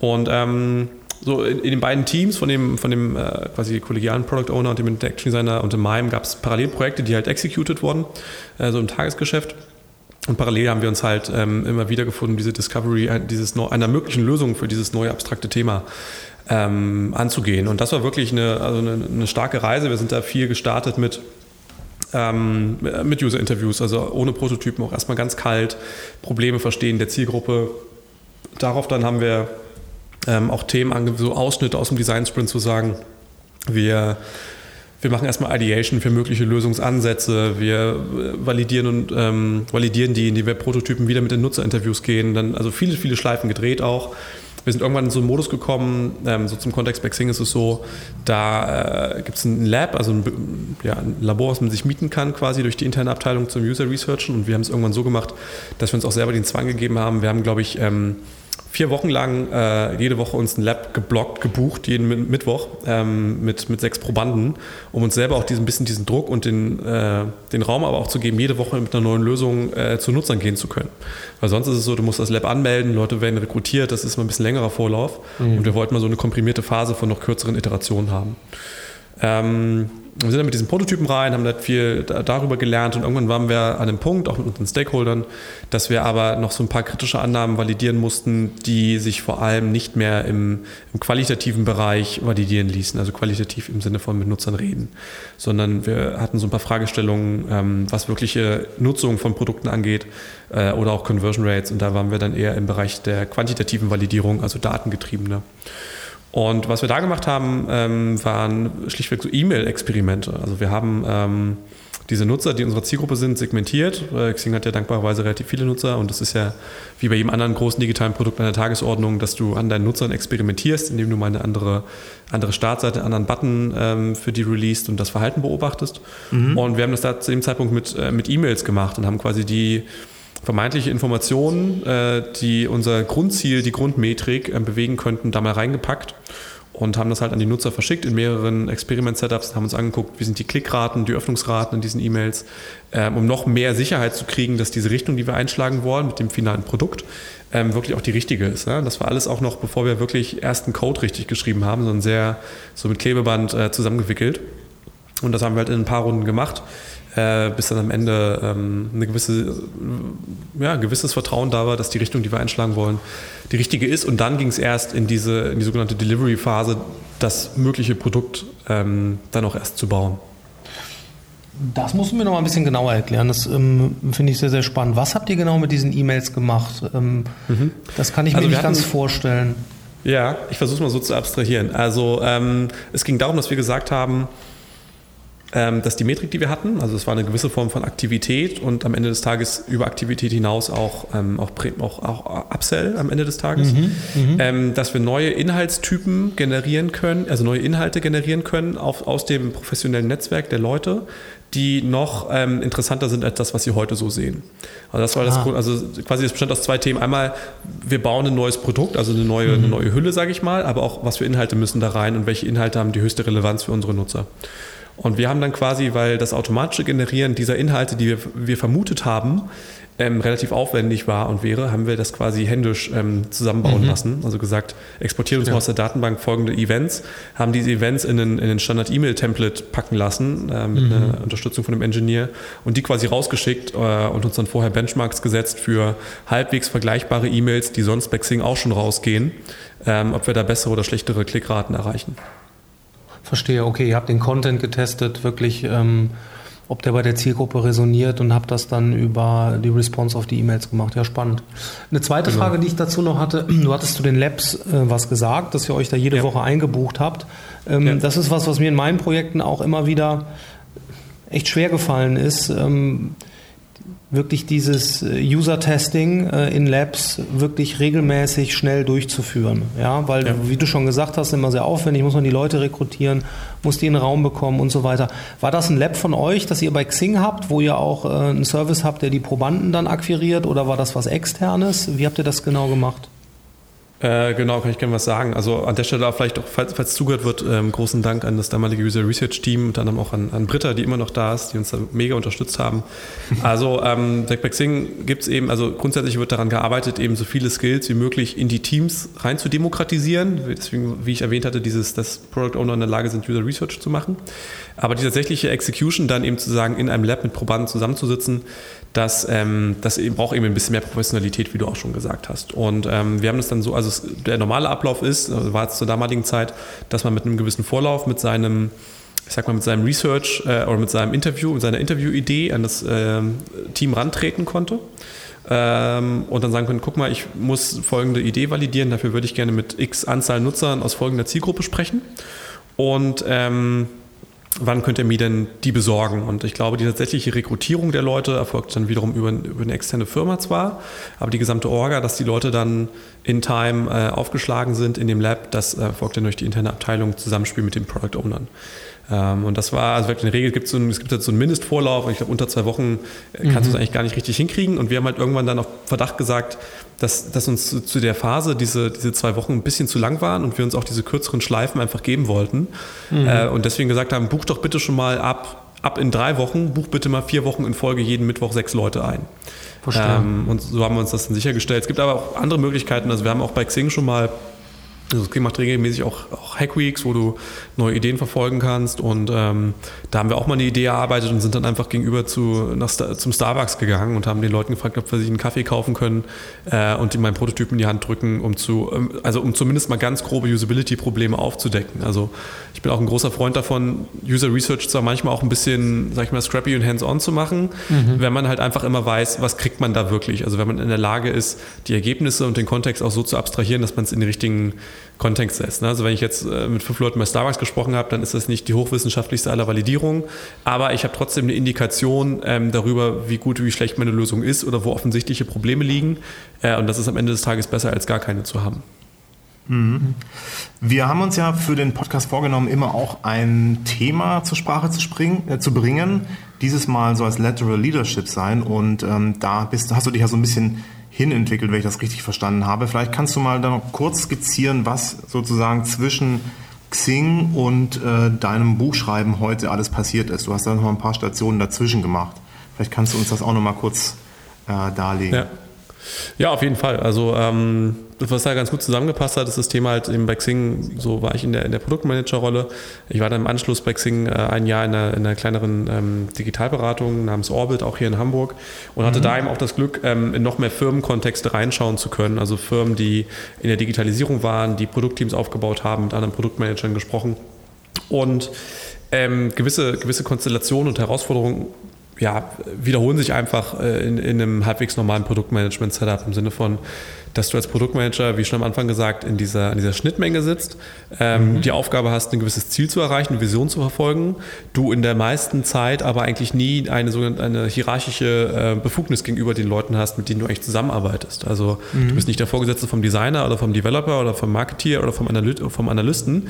Und ähm, so in, in, den beiden Teams von dem, von dem äh, quasi kollegialen Product Owner und dem Interaction Designer und dem MIME gab es Parallelprojekte, die halt executed wurden, äh, so im Tagesgeschäft. Und parallel haben wir uns halt ähm, immer wieder gefunden, diese Discovery äh, dieses, einer möglichen Lösung für dieses neue abstrakte Thema ähm, anzugehen. Und das war wirklich eine, also eine, eine, starke Reise. Wir sind da viel gestartet mit, ähm, mit User-Interviews, also ohne Prototypen, auch erstmal ganz kalt, Probleme verstehen der Zielgruppe. Darauf dann haben wir ähm, auch Themen, so Ausschnitte aus dem Design Sprint zu sagen, wir, wir machen erstmal Ideation für mögliche Lösungsansätze, wir äh, validieren und ähm, validieren die, indem wir Prototypen wieder mit den Nutzerinterviews gehen, dann also viele, viele Schleifen gedreht auch. wir sind irgendwann in so einen Modus gekommen, ähm, so zum Kontext bei Xing ist es so, da äh, gibt es ein Lab, also ein, ja, ein, Labor, was man sich mieten kann, quasi durch die interne Abteilung zum User Researchen. Und wir haben es irgendwann so gemacht, dass wir uns auch selber den Zwang gegeben haben. Wir haben, glaube ich, ähm, vier Wochen lang äh, jede Woche uns ein Lab geblockt, gebucht, jeden Mittwoch ähm, mit, mit sechs Probanden, um uns selber auch diesen bisschen diesen Druck und den, äh, den Raum aber auch zu geben, jede Woche mit einer neuen Lösung äh, zu Nutzern gehen zu können. Weil sonst ist es so, du musst das Lab anmelden, Leute werden rekrutiert, das ist mal ein bisschen längerer Vorlauf mhm. und wir wollten mal so eine komprimierte Phase von noch kürzeren Iterationen haben. Ähm, wir sind dann mit diesen Prototypen rein, haben da viel darüber gelernt und irgendwann waren wir an einem Punkt, auch mit unseren Stakeholdern, dass wir aber noch so ein paar kritische Annahmen validieren mussten, die sich vor allem nicht mehr im, im qualitativen Bereich validieren ließen, also qualitativ im Sinne von mit Nutzern reden, sondern wir hatten so ein paar Fragestellungen, ähm, was wirkliche Nutzung von Produkten angeht äh, oder auch Conversion Rates und da waren wir dann eher im Bereich der quantitativen Validierung, also datengetriebene. Und was wir da gemacht haben, ähm, waren schlichtweg so E-Mail-Experimente. Also wir haben ähm, diese Nutzer, die in unserer Zielgruppe sind, segmentiert. Äh, Xing hat ja dankbarerweise relativ viele Nutzer und das ist ja wie bei jedem anderen großen digitalen Produkt an der Tagesordnung, dass du an deinen Nutzern experimentierst, indem du mal eine andere, andere Startseite, einen anderen Button ähm, für die released und das Verhalten beobachtest. Mhm. Und wir haben das da zu dem Zeitpunkt mit, äh, mit E-Mails gemacht und haben quasi die vermeintliche Informationen, äh, die unser Grundziel, die Grundmetrik äh, bewegen könnten, da mal reingepackt und haben das halt an die Nutzer verschickt in mehreren Experiment-Setups, haben uns angeguckt, wie sind die Klickraten, die Öffnungsraten in diesen E-Mails, ähm, um noch mehr Sicherheit zu kriegen, dass diese Richtung, die wir einschlagen wollen mit dem finalen Produkt, ähm, wirklich auch die richtige ist. Das war alles auch noch, bevor wir wirklich ersten Code richtig geschrieben haben, sondern sehr so mit Klebeband äh, zusammengewickelt. Und das haben wir halt in ein paar Runden gemacht äh, bis dann am Ende ähm, eine gewisse, ja, ein gewisses Vertrauen da war, dass die Richtung, die wir einschlagen wollen, die richtige ist. Und dann ging es erst in diese in die sogenannte Delivery-Phase, das mögliche Produkt ähm, dann auch erst zu bauen. Das musst du mir noch mal ein bisschen genauer erklären. Das ähm, finde ich sehr, sehr spannend. Was habt ihr genau mit diesen E-Mails gemacht? Ähm, mhm. Das kann ich also mir nicht ganz vorstellen. Ja, ich versuche es mal so zu abstrahieren. Also ähm, es ging darum, dass wir gesagt haben, dass die Metrik, die wir hatten, also es war eine gewisse Form von Aktivität und am Ende des Tages über Aktivität hinaus auch, ähm, auch, auch, auch Upsell am Ende des Tages, mhm, mhm, ähm, dass wir neue Inhaltstypen generieren können, also neue Inhalte generieren können auf, aus dem professionellen Netzwerk der Leute, die noch ähm, interessanter sind als das, was sie heute so sehen. Also das war das, ah. also quasi das bestand aus zwei Themen. Einmal, wir bauen ein neues Produkt, also eine neue, mhm. eine neue Hülle, sage ich mal, aber auch, was für Inhalte müssen da rein und welche Inhalte haben die höchste Relevanz für unsere Nutzer. Und wir haben dann quasi, weil das automatische Generieren dieser Inhalte, die wir, wir vermutet haben, ähm, relativ aufwendig war und wäre, haben wir das quasi händisch ähm, zusammenbauen mhm. lassen. Also gesagt, exportiert uns ja. aus der Datenbank folgende Events, haben diese Events in einen, in einen Standard-E-Mail-Template packen lassen äh, mit mhm. einer Unterstützung von dem Engineer und die quasi rausgeschickt äh, und uns dann vorher Benchmarks gesetzt für halbwegs vergleichbare E-Mails, die sonst bei Xing auch schon rausgehen, ähm, ob wir da bessere oder schlechtere Klickraten erreichen. Verstehe, okay, ihr habt den Content getestet, wirklich, ähm, ob der bei der Zielgruppe resoniert und habt das dann über die Response auf die E-Mails gemacht. Ja, spannend. Eine zweite genau. Frage, die ich dazu noch hatte, [clears throat] du hattest zu den Labs äh, was gesagt, dass ihr euch da jede ja. Woche eingebucht habt. Ähm, ja. Das ist was, was mir in meinen Projekten auch immer wieder echt schwer gefallen ist. Ähm, wirklich dieses äh, User-Testing äh, in Labs wirklich regelmäßig schnell durchzuführen. Ja, weil, ja. wie du schon gesagt hast, immer sehr aufwendig, muss man die Leute rekrutieren, muss die in den Raum bekommen und so weiter. War das ein Lab von euch, das ihr bei Xing habt, wo ihr auch äh, einen Service habt, der die Probanden dann akquiriert oder war das was externes? Wie habt ihr das genau gemacht? Äh, genau, kann ich gerne was sagen. Also an der Stelle auch vielleicht auch, falls, falls zugehört wird, ähm, großen Dank an das damalige User Research Team und dann auch an, an Britta, die immer noch da ist, die uns da mega unterstützt haben. [laughs] Also ähm, bei Xing gibt es eben, also grundsätzlich wird daran gearbeitet, eben so viele Skills wie möglich in die Teams rein zu demokratisieren. Deswegen, wie ich erwähnt hatte, dieses, dass Product Owner in der Lage sind, User Research zu machen. Aber die tatsächliche Execution dann eben zu sagen, in einem Lab mit Probanden zusammenzusitzen, das, ähm, das braucht eben ein bisschen mehr Professionalität, wie du auch schon gesagt hast. Und ähm, wir haben das dann so, also es, der normale Ablauf ist, also war es zur damaligen Zeit, dass man mit einem gewissen Vorlauf mit seinem ich sag mal, mit seinem Research äh, oder mit seinem Interview, mit seiner Interviewidee an das äh, Team rantreten konnte. Ähm, und dann sagen können, guck mal, ich muss folgende Idee validieren, dafür würde ich gerne mit x Anzahl Nutzern aus folgender Zielgruppe sprechen. Und ähm, wann könnt ihr mir denn die besorgen? Und ich glaube, die tatsächliche Rekrutierung der Leute erfolgt dann wiederum über, über eine externe Firma zwar, aber die gesamte Orga, dass die Leute dann in Time äh, aufgeschlagen sind in dem Lab, das erfolgt dann durch die interne Abteilung Zusammenspiel mit den Product Ownern. Ähm, und das war, also in der Regel gibt es so, es gibt jetzt so einen Mindestvorlauf, ich glaube unter zwei Wochen äh, kannst mhm. du es eigentlich gar nicht richtig hinkriegen. Und wir haben halt irgendwann dann auf Verdacht gesagt, dass, dass uns zu, zu, der Phase diese, diese zwei Wochen ein bisschen zu lang waren und wir uns auch diese kürzeren Schleifen einfach geben wollten. Mhm. Äh, und deswegen gesagt haben, buch doch bitte schon mal ab, ab in drei Wochen, buch bitte mal vier Wochen in Folge jeden Mittwoch sechs Leute ein. Ähm, und so haben wir uns das dann sichergestellt. Es gibt aber auch andere Möglichkeiten. Also wir haben auch bei Xing schon mal also Xing macht regelmäßig auch, auch Hackweeks, wo du neue Ideen verfolgen kannst. Und ähm, da haben wir auch mal eine Idee erarbeitet und sind dann einfach gegenüber zu, nach, zum Starbucks gegangen und haben den Leuten gefragt, ob wir sich einen Kaffee kaufen können äh, und ihm meinen Prototyp in die Hand drücken, um zu, ähm, also um zumindest mal ganz grobe Usability-Probleme aufzudecken. Also ich bin auch ein großer Freund davon, User Research zwar manchmal auch ein bisschen, sag ich mal, scrappy und hands-on zu machen, mhm. wenn man halt einfach immer weiß, was kriegt man da wirklich. Also wenn man in der Lage ist, die Ergebnisse und den Kontext auch so zu abstrahieren, dass man es in die richtigen Kontext setzt. Ne? Also wenn ich jetzt äh, mit fünf Leuten bei Starbucks gesprochen habe, dann ist das nicht die hochwissenschaftlichste aller Validierungen, aber ich habe trotzdem eine Indikation ähm, darüber, wie gut, wie schlecht meine Lösung ist oder wo offensichtliche Probleme liegen. Äh, und das ist am Ende des Tages besser, als gar keine zu haben. Mhm. Wir haben uns ja für den Podcast vorgenommen, immer auch ein Thema zur Sprache zu, springen, äh, zu bringen. Dieses Mal soll es Lateral Leadership sein und ähm, da bist, hast du dich ja so ein bisschen hinentwickelt, wenn ich das richtig verstanden habe. Vielleicht kannst du mal dann noch kurz skizzieren, was sozusagen zwischen Xing und äh, deinem Buchschreiben heute alles passiert ist. Du hast da noch ein paar Stationen dazwischen gemacht. Vielleicht kannst du uns das auch noch mal kurz äh, darlegen. Ja. Ja, auf jeden Fall. Also ähm, was da ganz gut zusammengepasst hat, ist das Thema halt eben bei Xing, so war ich in der, in der Produktmanager-Rolle. Ich war dann im Anschluss bei Xing äh, ein Jahr in einer, in einer kleineren ähm, Digitalberatung namens Orbit, auch hier in Hamburg und hatte mhm. da eben auch das Glück, ähm, in noch mehr Firmenkontexte reinschauen zu können. Also Firmen, die in der Digitalisierung waren, die Produktteams aufgebaut haben, mit anderen Produktmanagern gesprochen und ähm, gewisse, gewisse Konstellationen und Herausforderungen ja, wiederholen sich einfach äh, in, in einem halbwegs normalen Produktmanagement-Setup im Sinne von, dass du als Produktmanager, wie schon am Anfang gesagt, in dieser, in dieser Schnittmenge sitzt, ähm, mhm. die Aufgabe hast, ein gewisses Ziel zu erreichen, eine Vision zu verfolgen, du in der meisten Zeit aber eigentlich nie eine sogenannte eine hierarchische äh, Befugnis gegenüber den Leuten hast, mit denen du eigentlich zusammenarbeitest. Also mhm. du bist nicht der Vorgesetzte vom Designer oder vom Developer oder vom Marketeer oder vom, Analyt vom Analysten,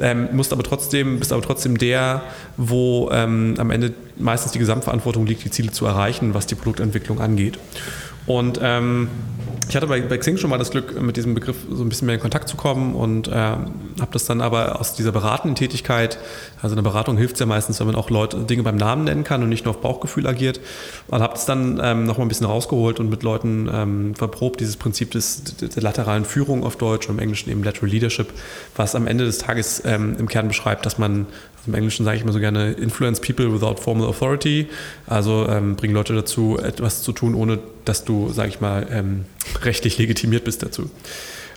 ähm, musst aber trotzdem, bist aber trotzdem der, wo ähm, am Ende meistens die Gesamtverantwortung liegt, die Ziele zu erreichen, was die Produktentwicklung angeht. Und ähm, ich hatte bei, bei Xing schon mal das Glück, mit diesem Begriff so ein bisschen mehr in Kontakt zu kommen und äh, habe das dann aber aus dieser beratenden Tätigkeit, also eine Beratung hilft ja meistens, wenn man auch Leute Dinge beim Namen nennen kann und nicht nur auf Bauchgefühl agiert, und habe es dann ähm, noch mal ein bisschen rausgeholt und mit Leuten ähm, verprobt, dieses Prinzip des, der lateralen Führung auf Deutsch und im Englischen eben Lateral Leadership, was am Ende des Tages ähm, im Kern beschreibt, dass man im Englischen sage ich immer so gerne, influence people without formal authority. Also ähm, bring Leute dazu, etwas zu tun, ohne dass du, sage ich mal, ähm, rechtlich legitimiert bist dazu.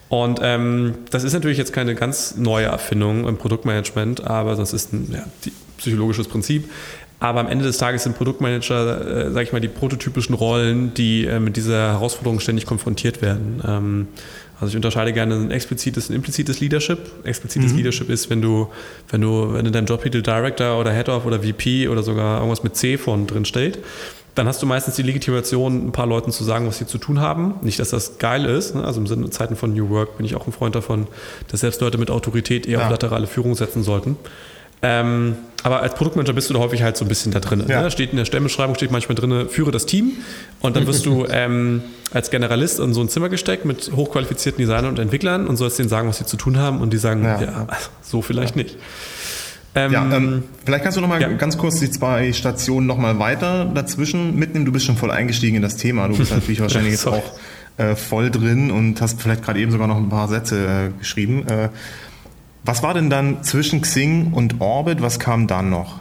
Und ähm, das ist natürlich jetzt keine ganz neue Erfindung im Produktmanagement, aber das ist ein ja, psychologisches Prinzip. Aber am Ende des Tages sind Produktmanager, äh, sage ich mal, die prototypischen Rollen, die äh, mit dieser Herausforderung ständig konfrontiert werden. Ähm, also ich unterscheide gerne ein explizites und implizites Leadership. Explizites mhm. Leadership ist, wenn du, wenn du, wenn in deinem Jobtitel Director oder Head of oder VP oder sogar irgendwas mit C vorne drin steht, dann hast du meistens die Legitimation, ein paar Leuten zu sagen, was sie zu tun haben. Nicht, dass das geil ist. Ne? Also im Sinne Zeiten von New Work bin ich auch ein Freund davon, dass selbst Leute mit Autorität eher ja. auf laterale Führung setzen sollten. Ähm, aber als Produktmanager bist du da häufig halt so ein bisschen da drin. Ja. Ne? Steht in der Stellenbeschreibung steht manchmal drin, führe das Team und dann wirst du [laughs] ähm, als Generalist in so ein Zimmer gesteckt mit hochqualifizierten Designern und Entwicklern und sollst denen sagen, was sie zu tun haben und die sagen, ja, ja so vielleicht ja. nicht. Ähm, ja, ähm, vielleicht kannst du noch mal ja. ganz kurz die zwei Stationen noch mal weiter dazwischen mitnehmen. Du bist schon voll eingestiegen in das Thema. Du bist natürlich [laughs] wahrscheinlich jetzt auch äh, voll drin und hast vielleicht gerade eben sogar noch ein paar Sätze äh, geschrieben. Äh, was war denn dann zwischen Xing und Orbit? Was kam dann noch?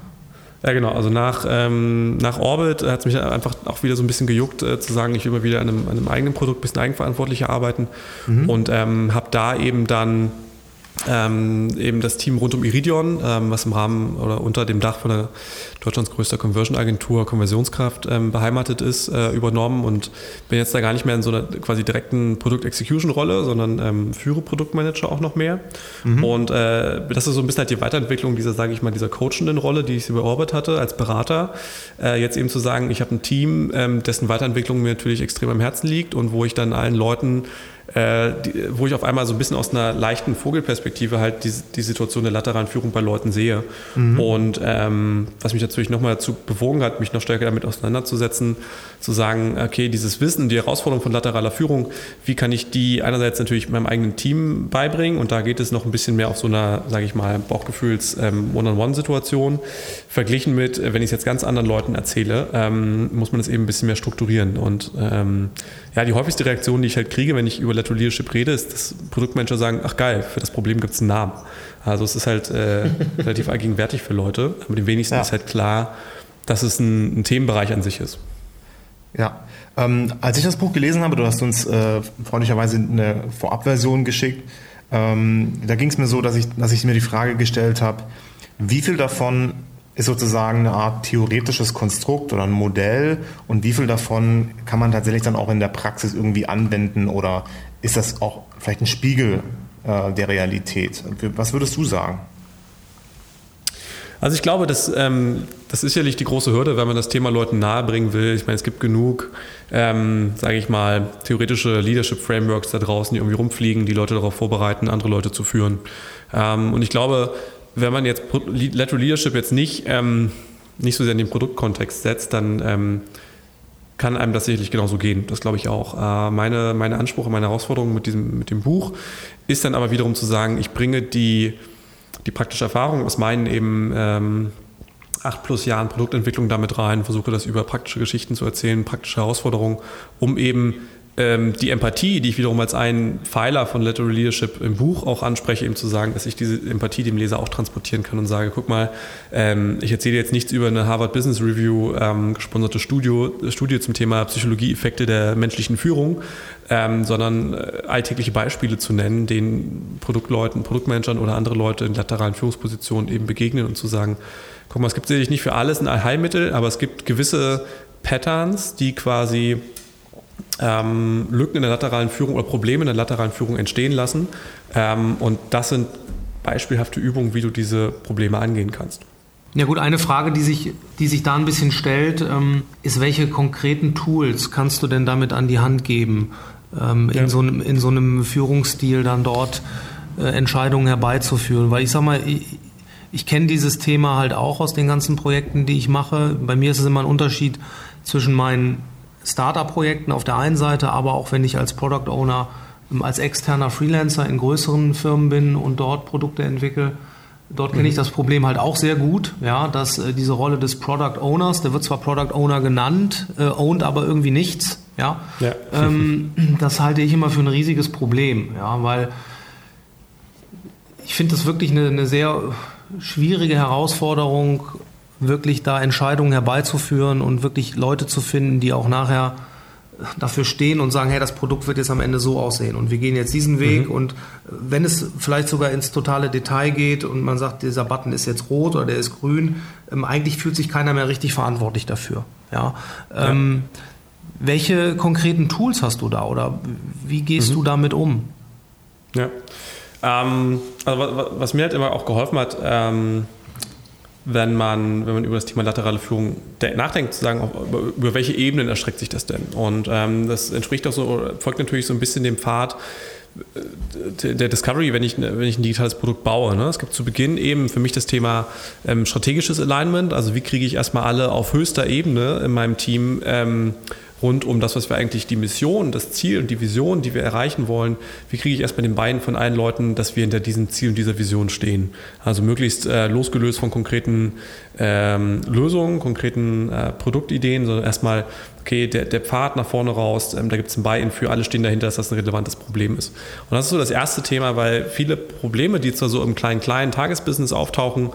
Ja, genau. Also nach, ähm, nach Orbit hat es mich einfach auch wieder so ein bisschen gejuckt, äh, zu sagen, ich will mal wieder an einem, an einem eigenen Produkt ein bisschen eigenverantwortlicher arbeiten mhm. und ähm, habe da eben dann ähm, eben das Team rund um Iridion, ähm, was im Rahmen oder unter dem Dach von der Deutschlands größter Conversion-Agentur Konversionskraft ähm, beheimatet ist, äh, übernommen und bin jetzt da gar nicht mehr in so einer quasi direkten Produkt-Execution-Rolle, sondern ähm, führe Produktmanager auch noch mehr. Mhm. Und äh, das ist so ein bisschen halt die Weiterentwicklung dieser, sage ich mal, dieser coachenden Rolle, die ich über Orbit hatte als Berater. Äh, jetzt eben zu sagen, ich habe ein Team, ähm, dessen Weiterentwicklung mir natürlich extrem am Herzen liegt und wo ich dann allen Leuten äh, die, wo ich auf einmal so ein bisschen aus einer leichten Vogelperspektive halt die, die Situation der lateralen Führung bei Leuten sehe. Mhm. Und ähm, was mich natürlich nochmal dazu bewogen hat, mich noch stärker damit auseinanderzusetzen, zu sagen, okay, dieses Wissen, die Herausforderung von lateraler Führung, wie kann ich die einerseits natürlich meinem eigenen Team beibringen und da geht es noch ein bisschen mehr auf so einer, sage ich mal, Bauchgefühls ähm, One-on-One-Situation, verglichen mit, wenn ich es jetzt ganz anderen Leuten erzähle, ähm, muss man es eben ein bisschen mehr strukturieren und ähm, ja, die häufigste Reaktion, die ich halt kriege, wenn ich über Lateral Leadership rede, ist, dass Produktmanager sagen, ach geil, für das Problem gibt es einen Namen. Also es ist halt äh, [laughs] relativ allgegenwärtig für Leute, aber den wenigsten ja. ist halt klar, dass es ein, ein Themenbereich an sich ist. Ja, ähm, als ich das Buch gelesen habe, du hast uns äh, freundlicherweise eine Vorabversion geschickt, ähm, da ging es mir so, dass ich, dass ich mir die Frage gestellt habe, wie viel davon ist sozusagen eine Art theoretisches Konstrukt oder ein Modell und wie viel davon kann man tatsächlich dann auch in der Praxis irgendwie anwenden oder ist das auch vielleicht ein Spiegel äh, der Realität? Was würdest du sagen? Also ich glaube, das, ähm, das ist sicherlich die große Hürde, wenn man das Thema Leuten nahebringen will. Ich meine, es gibt genug, ähm, sage ich mal, theoretische Leadership-Frameworks da draußen, die irgendwie rumfliegen, die Leute darauf vorbereiten, andere Leute zu führen. Ähm, und ich glaube, wenn man jetzt Lateral Leadership jetzt nicht, ähm, nicht so sehr in den Produktkontext setzt, dann ähm, kann einem das sicherlich genauso gehen. Das glaube ich auch. Äh, meine, meine Ansprüche, meine Herausforderung mit, diesem, mit dem Buch ist dann aber wiederum zu sagen, ich bringe die, die praktische Erfahrung aus meinen eben ähm, acht plus Jahren Produktentwicklung damit rein, versuche das über praktische Geschichten zu erzählen, praktische Herausforderungen, um eben ähm, die Empathie, die ich wiederum als einen Pfeiler von Literary Leadership im Buch auch anspreche, eben zu sagen, dass ich diese Empathie dem Leser auch transportieren kann und sage, guck mal, ähm, ich erzähle jetzt nichts über eine Harvard Business Review ähm, gesponserte Studio, Studie zum Thema Psychologieeffekte der menschlichen Führung, ähm, sondern äh, alltägliche Beispiele zu nennen, denen Produktleuten, Produktmanagern oder andere Leute in lateralen Führungspositionen eben begegnen und zu sagen, guck mal, es gibt sicherlich nicht für alles ein Allheilmittel, aber es gibt gewisse Patterns, die quasi ähm, Lücken in der lateralen Führung oder Probleme in der lateralen Führung entstehen lassen. Ähm, und das sind beispielhafte Übungen, wie du diese Probleme angehen kannst. Ja gut, eine Frage, die sich, die sich da ein bisschen stellt, ähm, ist, welche konkreten Tools kannst du denn damit an die Hand geben, ähm, ja. in, so einem, in so einem Führungsstil dann dort äh, Entscheidungen herbeizuführen? Weil ich sag mal, ich, ich kenne dieses Thema halt auch aus den ganzen Projekten, die ich mache. Bei mir ist es immer ein Unterschied zwischen meinen Startup-Projekten auf der einen Seite, aber auch wenn ich als Product Owner, ähm, als externer Freelancer in größeren Firmen bin und dort Produkte entwickle. Dort kenne ich mhm. das Problem halt auch sehr gut, ja, dass äh, diese Rolle des Product Owners, der wird zwar Product Owner genannt, äh, owned aber irgendwie nichts, ja. ja. Ähm, [clears throat] das halte ich immer für ein riesiges Problem, ja, weil ich finde das wirklich eine, eine sehr schwierige Herausforderung, wirklich da Entscheidungen herbeizuführen und wirklich Leute zu finden, die auch nachher dafür stehen und sagen, hey, das Produkt wird jetzt am Ende so aussehen und wir gehen jetzt diesen Weg mhm. und wenn es vielleicht sogar ins totale Detail geht und man sagt, dieser Button ist jetzt rot oder der ist grün, ähm, eigentlich fühlt sich keiner mehr richtig verantwortlich dafür. Ja. ja. Ähm, welche konkreten Tools hast du da oder wie gehst mhm. du damit um? Ja. Ähm, also was, mir halt immer auch geholfen hat, ähm, wenn man, wenn man über das Thema laterale Führung nachdenkt, zu sagen, über, welche Ebenen erstreckt sich das denn? Und ähm, das entspricht auch so, folgt natürlich so ein bisschen dem Pfad äh, der Discovery, wenn ich, wenn ich ein digitales Produkt baue. Ne? Es gibt zu Beginn eben für mich das Thema ähm, strategisches Alignment, also wie kriege ich erstmal alle auf höchster Ebene in meinem Team ähm, rund um das, was wir eigentlich die Mission, das Ziel und die Vision, die wir erreichen wollen, wie kriege ich erst bei den Beinen von allen Leuten, dass wir hinter diesem Ziel und dieser Vision stehen. Also möglichst äh, losgelöst von konkreten ähm, Lösungen, konkreten äh, Produktideen, sondern erstmal okay, der, der Pfad nach vorne raus, ähm, da gibt es ein Buy-in für, alle stehen dahinter, dass das ein relevantes Problem ist. Und das ist so das erste Thema, weil viele Probleme, die zwar so im kleinen, kleinen Tagesbusiness auftauchen,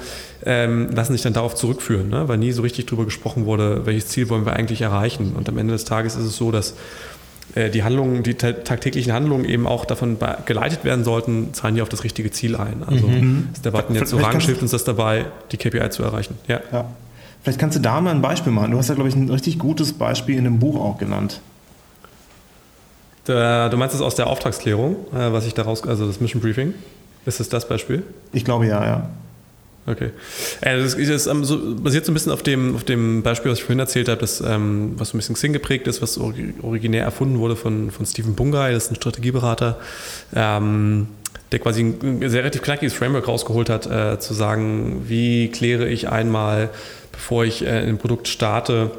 ähm, lassen sich dann darauf zurückführen, ne? weil nie so richtig darüber gesprochen wurde, welches Ziel wollen wir eigentlich erreichen. Und am Ende des Tages ist es so, dass äh, die Handlungen, die tagtäglichen Handlungen eben auch davon geleitet werden sollten, zahlen die auf das richtige Ziel ein. Also mhm. der Button jetzt so Rang hilft uns das dabei, die KPI zu erreichen. Ja. ja. Vielleicht kannst du da mal ein Beispiel machen. Du hast ja, glaube ich, ein richtig gutes Beispiel in dem Buch auch genannt. Du meinst das aus der Auftragsklärung, äh, was ich daraus, also das Mission Briefing? Ist das das Beispiel? Ich glaube ja, ja. Okay. Äh, das, ist, ähm, basiert so ein bisschen auf dem, auf dem Beispiel, was ich vorhin erzählt habe, das, ähm, was so ein bisschen Xing geprägt ist, was originär erfunden wurde von, von Stephen Bungay, das ist ein Strategieberater, ähm, der quasi ein sehr relativ knackiges Framework rausgeholt hat, äh, zu sagen, wie kläre ich einmal, bevor ich äh, ein Produkt starte,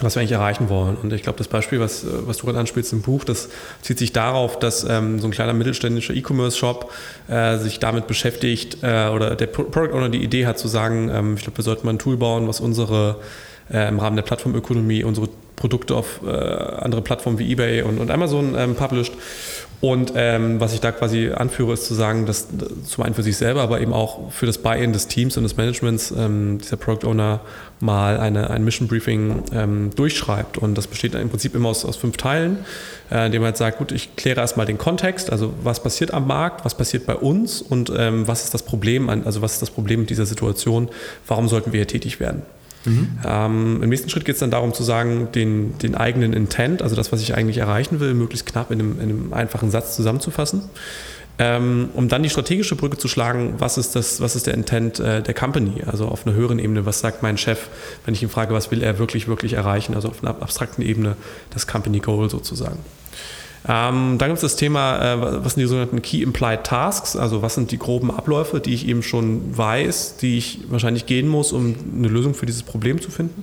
was wir eigentlich erreichen wollen. Und ich glaube, das Beispiel, was, was du gerade anspielst im Buch, das zieht sich darauf, dass ähm, so ein kleiner mittelständischer E-Commerce-Shop äh, sich damit beschäftigt äh, oder der Product Owner die Idee hat zu sagen, ähm, ich glaube, wir sollten mal ein Tool bauen, was unsere äh, im Rahmen der Plattformökonomie unsere Produkte auf äh, andere Plattformen wie eBay und, und Amazon ähm, published. Und ähm, was ich da quasi anführe, ist zu sagen, dass zum einen für sich selber, aber eben auch für das Buy-in des Teams und des Managements ähm, dieser Product Owner mal eine, ein Mission Briefing ähm, durchschreibt. Und das besteht im Prinzip immer aus, aus fünf Teilen, äh, indem man halt sagt, gut, ich kläre erstmal den Kontext, also was passiert am Markt, was passiert bei uns und ähm, was ist das Problem, an, also was ist das Problem mit dieser Situation, warum sollten wir hier tätig werden. Mhm. Ähm, Im nächsten Schritt geht es dann darum zu sagen, den, den eigenen Intent, also das, was ich eigentlich erreichen will, möglichst knapp in einem, in einem einfachen Satz zusammenzufassen. Ähm, um dann die strategische Brücke zu schlagen, was ist, das, was ist der Intent äh, der Company, also auf einer höheren Ebene, was sagt mein Chef, wenn ich ihn frage, was will er wirklich, wirklich erreichen, also auf einer abstrakten Ebene das Company Goal sozusagen. Ähm, dann gibt es das Thema, äh, was sind die sogenannten Key Implied Tasks, also was sind die groben Abläufe, die ich eben schon weiß, die ich wahrscheinlich gehen muss, um eine Lösung für dieses Problem zu finden.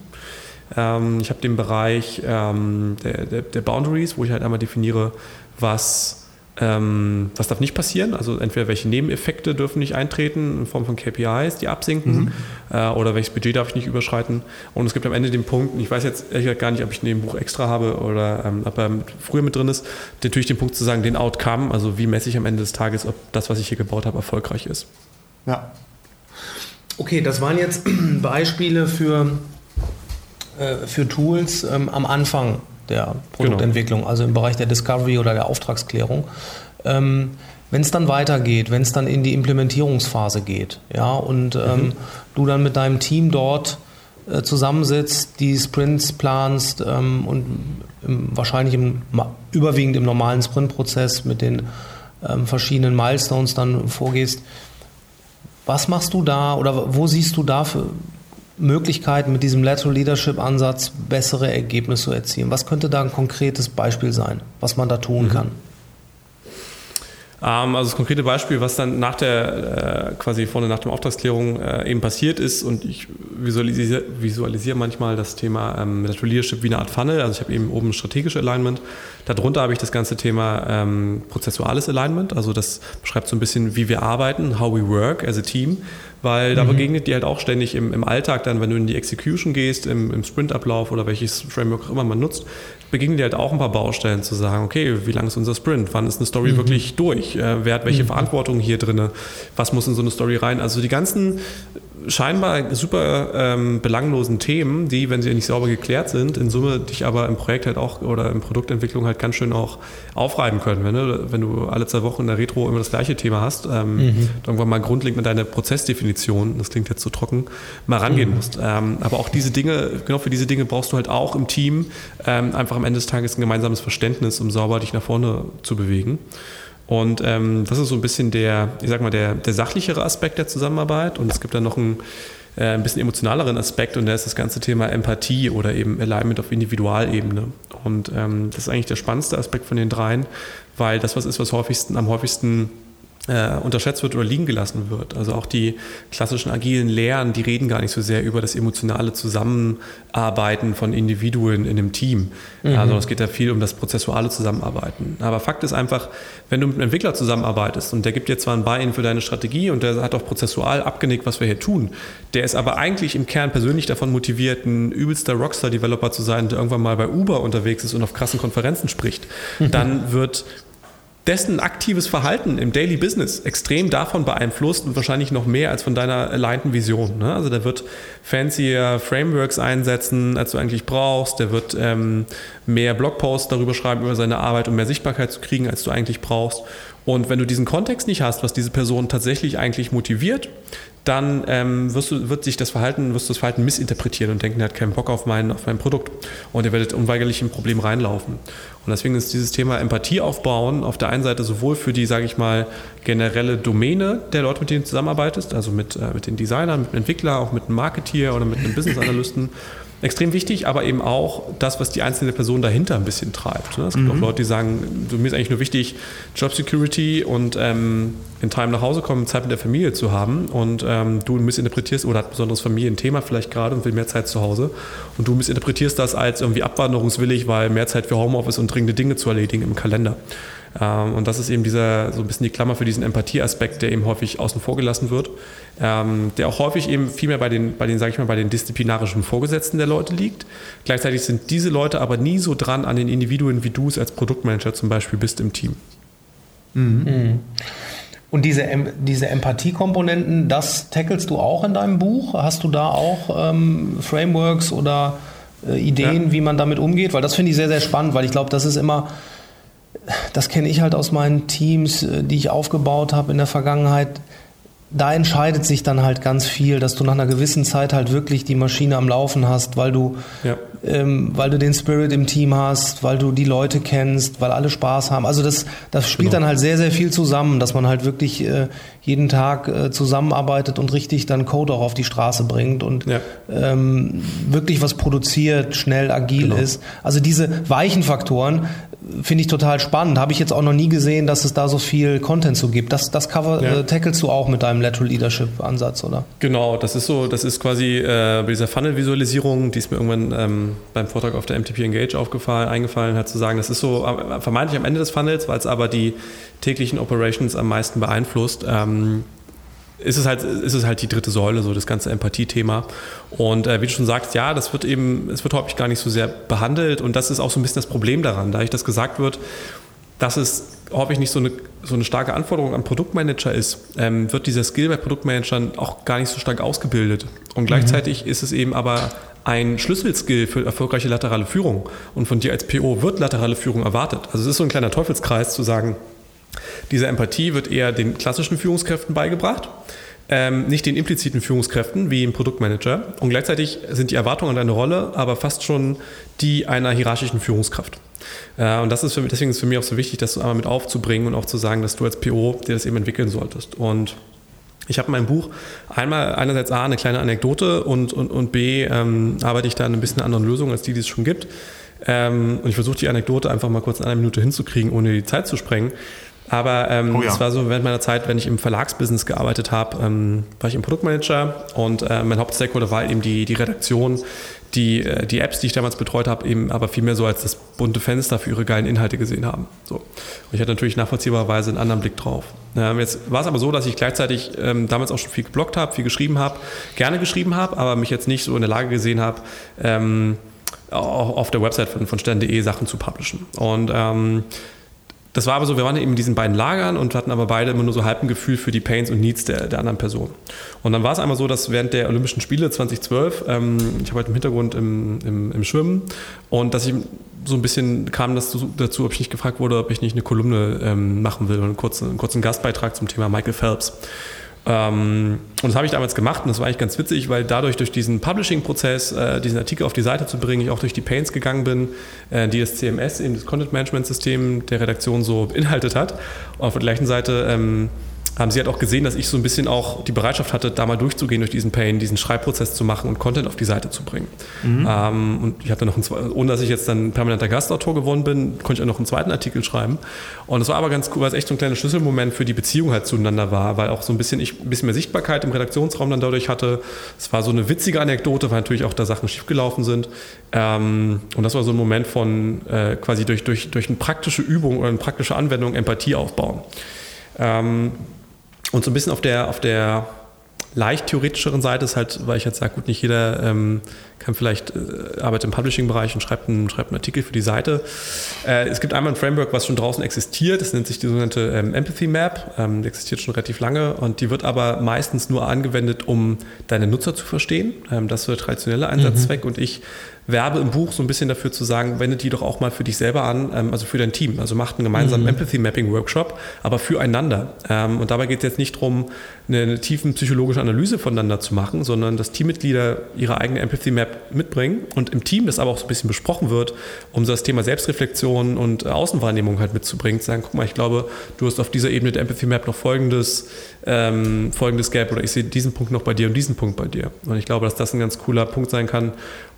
Ähm, ich habe den Bereich ähm, der, der, der Boundaries, wo ich halt einmal definiere, was ähm, was darf nicht passieren? Also entweder welche Nebeneffekte dürfen nicht eintreten in Form von KPIs, die absinken, mhm. äh, oder welches Budget darf ich nicht überschreiten. Und es gibt am Ende den Punkt, ich weiß jetzt ehrlich gesagt gar nicht, ob ich in dem Buch extra habe oder ähm, ob er früher mit drin ist, natürlich den Punkt zu sagen, den Outcome, also wie messe ich am Ende des Tages, ob das, was ich hier gebaut habe, erfolgreich ist. Ja. Okay, das waren jetzt [clears throat] Beispiele für, äh, für Tools ähm, am Anfang der Produktentwicklung, genau. also im Bereich der Discovery oder der Auftragsklärung. Ähm, wenn es dann weitergeht, wenn es dann in die Implementierungsphase geht, ja, und ähm, mhm. du dann mit deinem Team dort äh, zusammensitzt, die Sprints planst ähm, und im, wahrscheinlich im, überwiegend im normalen Sprintprozess mit den ähm, verschiedenen Milestones dann vorgehst, was machst du da oder wo siehst du da für, Möglichkeiten, mit diesem Lateral Leadership Ansatz bessere Ergebnisse zu erzielen? Was könnte da ein konkretes Beispiel sein, was man da tun mhm. kann? Ähm, also das konkrete Beispiel, was dann nach der, äh, quasi vorne nach der Auftragsklärung äh, eben passiert ist und ich visualisiere, visualisiere manchmal das Thema ähm, Lateral Leadership wie eine Art Funnel. Also ich habe eben oben strategische Alignment. Darunter habe ich das ganze Thema ähm, prozessuales Alignment. Also das beschreibt so ein bisschen, wie wir arbeiten, how we work as a team weil da mhm. begegnet dir halt auch ständig im, im Alltag dann, wenn du in die Execution gehst, im, im Sprintablauf oder welches Framework auch immer man nutzt, begegnen dir halt auch ein paar Baustellen zu sagen, okay, wie lang ist unser Sprint? Wann ist eine Story mhm. wirklich durch? Äh, wer hat welche mhm. Verantwortung hier drin? Was muss in so eine Story rein? Also die ganzen scheinbar super ähm, belanglosen Themen, die, wenn sie nicht sauber geklärt sind, in Summe dich aber im Projekt halt auch oder in Produktentwicklung halt ganz schön auch aufreiben können. Wenn, ne? wenn du alle zwei Wochen in der Retro immer das gleiche Thema hast, ähm, mhm. irgendwann mal grundlegend mit deiner Prozessdefinition, das klingt jetzt so trocken, mal rangehen mhm. musst. Ähm, aber auch diese Dinge, genau für diese Dinge brauchst du halt auch im Team ähm, einfach am Ende des Tages ein gemeinsames Verständnis, um sauber dich nach vorne zu bewegen. Und ähm, das ist so ein bisschen der, ich sag mal, der, der sachlichere Aspekt der Zusammenarbeit. Und es gibt dann noch einen, äh, ein bisschen emotionaleren Aspekt und der ist das ganze Thema Empathie oder eben Alignment auf Individualebene. Und ähm, das ist eigentlich der spannendste Aspekt von den dreien, weil das was ist, was häufigsten, am häufigsten äh, unterschätzt wird oder liegen gelassen wird. Also auch die klassischen agilen Lehren, die reden gar nicht so sehr über das emotionale Zusammenarbeiten von Individuen in einem Team. Mhm. Also es geht ja viel um das prozessuale Zusammenarbeiten. Aber Fakt ist einfach, wenn du mit einem Entwickler zusammenarbeitest und der gibt dir zwar ein Buy-in für deine Strategie und der hat auch prozessual abgenickt, was wir hier tun, der ist aber eigentlich im Kern persönlich davon motiviert, ein übelster Rockstar-Developer zu sein, der irgendwann mal bei Uber unterwegs ist und auf krassen Konferenzen spricht, [laughs] dann wird dessen aktives Verhalten im Daily Business extrem davon beeinflusst und wahrscheinlich noch mehr als von deiner alignten Vision. Ne? Also der wird fancier Frameworks einsetzen, als du eigentlich brauchst. Der wird ähm, mehr Blogposts darüber schreiben, über seine Arbeit, um mehr Sichtbarkeit zu kriegen, als du eigentlich brauchst. Und wenn du diesen Kontext nicht hast, was diese Person tatsächlich eigentlich motiviert, dann ähm, wirst du, wird sich das Verhalten, wirst du das Verhalten missinterpretieren und denken, er hat keinen Bock auf mein, auf mein Produkt. Und ihr werdet unweigerlich in ein Problem reinlaufen. Und deswegen ist dieses Thema Empathie aufbauen auf der einen Seite sowohl für die, sage ich mal, generelle Domäne der Leute, mit denen du zusammenarbeitest, also mit, äh, mit den Designern, mit dem Entwickler, auch mit einem Marketeer oder mit einem Business Analysten, extrem wichtig, aber eben auch das, was die einzelne Person dahinter ein bisschen treibt. Ne? Es gibt mhm. auch Leute, die sagen, mir ist eigentlich nur wichtig, Job Security und ähm, in Time nach Hause kommen, Zeit mit der Familie zu haben und ähm, du missinterpretierst oder hat ein besonderes Familienthema vielleicht gerade und will mehr Zeit zu Hause und du missinterpretierst das als irgendwie abwanderungswillig, weil mehr Zeit für Homeoffice und dringende Dinge zu erledigen im Kalender. Ähm, und das ist eben dieser, so ein bisschen die Klammer für diesen Empathieaspekt, der eben häufig außen vor gelassen wird, ähm, der auch häufig eben viel mehr bei den, bei den, sag ich mal, bei den disziplinarischen Vorgesetzten der Leute liegt. Gleichzeitig sind diese Leute aber nie so dran an den Individuen, wie du es als Produktmanager zum Beispiel bist im Team. Mhm. Mhm. Und diese, diese Empathie-Komponenten, das tackelst du auch in deinem Buch? Hast du da auch ähm, Frameworks oder äh, Ideen, ja. wie man damit umgeht? Weil das finde ich sehr, sehr spannend, weil ich glaube, das ist immer das kenne ich halt aus meinen Teams, äh, die ich aufgebaut habe in der Vergangenheit. Da entscheidet sich dann halt ganz viel, dass du nach einer gewissen Zeit halt wirklich die Maschine am Laufen hast, weil du, ja. ähm, weil du den Spirit im Team hast, weil du die Leute kennst, weil alle Spaß haben. Also das, das spielt genau. dann halt sehr, sehr viel zusammen, dass man halt wirklich äh, jeden Tag äh, zusammenarbeitet und richtig dann Code auch auf die Straße bringt und ja. ähm, wirklich was produziert, schnell, agil genau. ist. Also diese weichen Faktoren finde ich total spannend. Habe ich jetzt auch noch nie gesehen, dass es da so viel Content zu gibt. Das, das Cover ja. äh, tackelst du auch mit deinem Lateral Leadership Ansatz, oder? Genau, das ist so, das ist quasi äh, bei dieser Funnel-Visualisierung, die ist mir irgendwann ähm, beim Vortrag auf der MTP Engage aufgefallen, eingefallen hat zu sagen, das ist so vermeintlich am Ende des Funnels, weil es aber die täglichen Operations am meisten beeinflusst. Ähm, ist es halt, ist es halt die dritte Säule, so das ganze Empathie-Thema. Und äh, wie du schon sagst, ja, das wird eben, es wird häufig gar nicht so sehr behandelt und das ist auch so ein bisschen das Problem daran, da ich das gesagt wird, dass es häufig nicht so eine, so eine starke Anforderung an Produktmanager ist, ähm, wird dieser Skill bei Produktmanagern auch gar nicht so stark ausgebildet. Und gleichzeitig mhm. ist es eben aber ein Schlüsselskill für erfolgreiche laterale Führung. Und von dir als PO wird laterale Führung erwartet. Also es ist so ein kleiner Teufelskreis zu sagen, diese Empathie wird eher den klassischen Führungskräften beigebracht, ähm, nicht den impliziten Führungskräften wie im Produktmanager. Und gleichzeitig sind die Erwartungen an deine Rolle aber fast schon die einer hierarchischen Führungskraft. Äh, und das ist für mich, deswegen ist es für mich auch so wichtig, das einmal mit aufzubringen und auch zu sagen, dass du als PO dir das eben entwickeln solltest. Und ich habe in meinem Buch einmal einerseits A, eine kleine Anekdote und, und, und B, ähm, arbeite ich da an ein bisschen anderen Lösungen als die, die es schon gibt. Ähm, und ich versuche die Anekdote einfach mal kurz in einer Minute hinzukriegen, ohne die Zeit zu sprengen. Aber ähm, oh ja. es war so während meiner Zeit, wenn ich im Verlagsbusiness gearbeitet habe, ähm, war ich im Produktmanager und äh, mein Hauptstakeholder war eben die, die Redaktion, die, äh, die Apps, die ich damals betreut habe, eben aber vielmehr so als das bunte Fenster für ihre geilen Inhalte gesehen haben. So. Und ich hatte natürlich nachvollziehbarweise einen anderen Blick drauf. Ähm, jetzt war es aber so, dass ich gleichzeitig ähm, damals auch schon viel geblockt habe, viel geschrieben habe, gerne geschrieben habe, aber mich jetzt nicht so in der Lage gesehen habe, ähm, auch auf der Website von, von stern.de Sachen zu publishen. Und ähm, das war aber so, wir waren eben in diesen beiden Lagern und hatten aber beide immer nur so halb ein Gefühl für die Pains und Needs der, der anderen Person. Und dann war es einmal so, dass während der Olympischen Spiele 2012, ähm, ich habe halt im Hintergrund im, im, im, Schwimmen und dass ich so ein bisschen kam das dazu, ob ich nicht gefragt wurde, ob ich nicht eine Kolumne ähm, machen will, einen kurzen, einen kurzen Gastbeitrag zum Thema Michael Phelps. Ähm, und das habe ich damals gemacht und das war eigentlich ganz witzig, weil dadurch durch diesen Publishing-Prozess, äh, diesen Artikel auf die Seite zu bringen, ich auch durch die Pains gegangen bin, äh, die das CMS, eben das Content-Management-System der Redaktion so beinhaltet hat. Und auf der gleichen Seite ähm, sie halt auch gesehen, dass ich so ein bisschen auch die Bereitschaft hatte, da mal durchzugehen durch diesen Pain, diesen Schreibprozess zu machen und Content auf die Seite zu bringen. Mhm. Ähm, und ich hatte noch einen, ohne dass ich jetzt dann permanenter Gastautor geworden bin, konnte ich auch noch einen zweiten Artikel schreiben. Und es war aber ganz cool, weil es echt so ein kleiner Schlüsselmoment für die Beziehung halt zueinander war, weil auch so ein bisschen ich ein bisschen mehr Sichtbarkeit im Redaktionsraum dann dadurch hatte. Es war so eine witzige Anekdote, weil natürlich auch da Sachen schiefgelaufen sind. Ähm, und das war so ein Moment von äh, quasi durch, durch, durch eine praktische Übung oder eine praktische Anwendung Empathie aufbauen. Ähm, und so ein bisschen auf der, auf der leicht theoretischeren Seite ist halt, weil ich jetzt sage, gut, nicht jeder ähm, kann vielleicht äh, arbeitet im Publishing-Bereich und schreibt einen, schreibt einen Artikel für die Seite. Äh, es gibt einmal ein Framework, was schon draußen existiert. Das nennt sich die sogenannte ähm, Empathy Map. Ähm, die existiert schon relativ lange und die wird aber meistens nur angewendet, um deine Nutzer zu verstehen. Ähm, das ist der traditionelle Einsatzzweck mhm. und ich werbe im Buch so ein bisschen dafür zu sagen, wende die doch auch mal für dich selber an, ähm, also für dein Team. Also macht einen gemeinsamen mhm. Empathy Mapping Workshop, aber füreinander. Ähm, und dabei geht es jetzt nicht darum, eine, eine tiefen psychologische Analyse voneinander zu machen, sondern dass Teammitglieder ihre eigene Empathy Map mitbringen und im Team das aber auch so ein bisschen besprochen wird, um so das Thema Selbstreflexion und Außenwahrnehmung halt mitzubringen. Zu sagen, guck mal, ich glaube, du hast auf dieser Ebene der Empathy Map noch folgendes, ähm, folgendes Gap oder ich sehe diesen Punkt noch bei dir und diesen Punkt bei dir. Und ich glaube, dass das ein ganz cooler Punkt sein kann,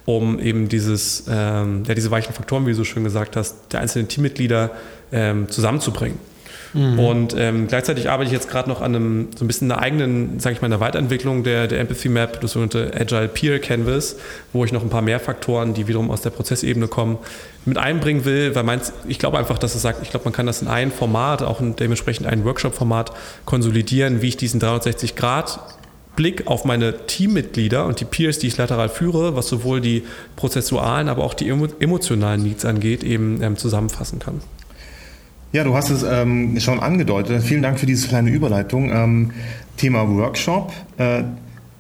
um eben dieses, ähm, ja, diese weichen Faktoren, wie du so schön gesagt hast, der einzelnen Teammitglieder ähm, zusammenzubringen. Mhm. Und ähm, gleichzeitig arbeite ich jetzt gerade noch an einem, so ein bisschen einer eigenen, sage ich mal, einer Weiterentwicklung der, der Empathy Map, das sogenannte Agile Peer Canvas, wo ich noch ein paar mehr Faktoren, die wiederum aus der Prozessebene kommen, mit einbringen will, weil meins, ich glaube einfach, dass es sagt, ich glaube, man kann das in ein Format, auch in dementsprechend ein Workshop-Format konsolidieren, wie ich diesen 360 Grad Blick auf meine Teammitglieder und die Peers, die ich lateral führe, was sowohl die prozessualen, aber auch die emotionalen Needs angeht, eben ähm, zusammenfassen kann. Ja, du hast es ähm, schon angedeutet. Vielen Dank für diese kleine Überleitung. Ähm, Thema Workshop. Äh,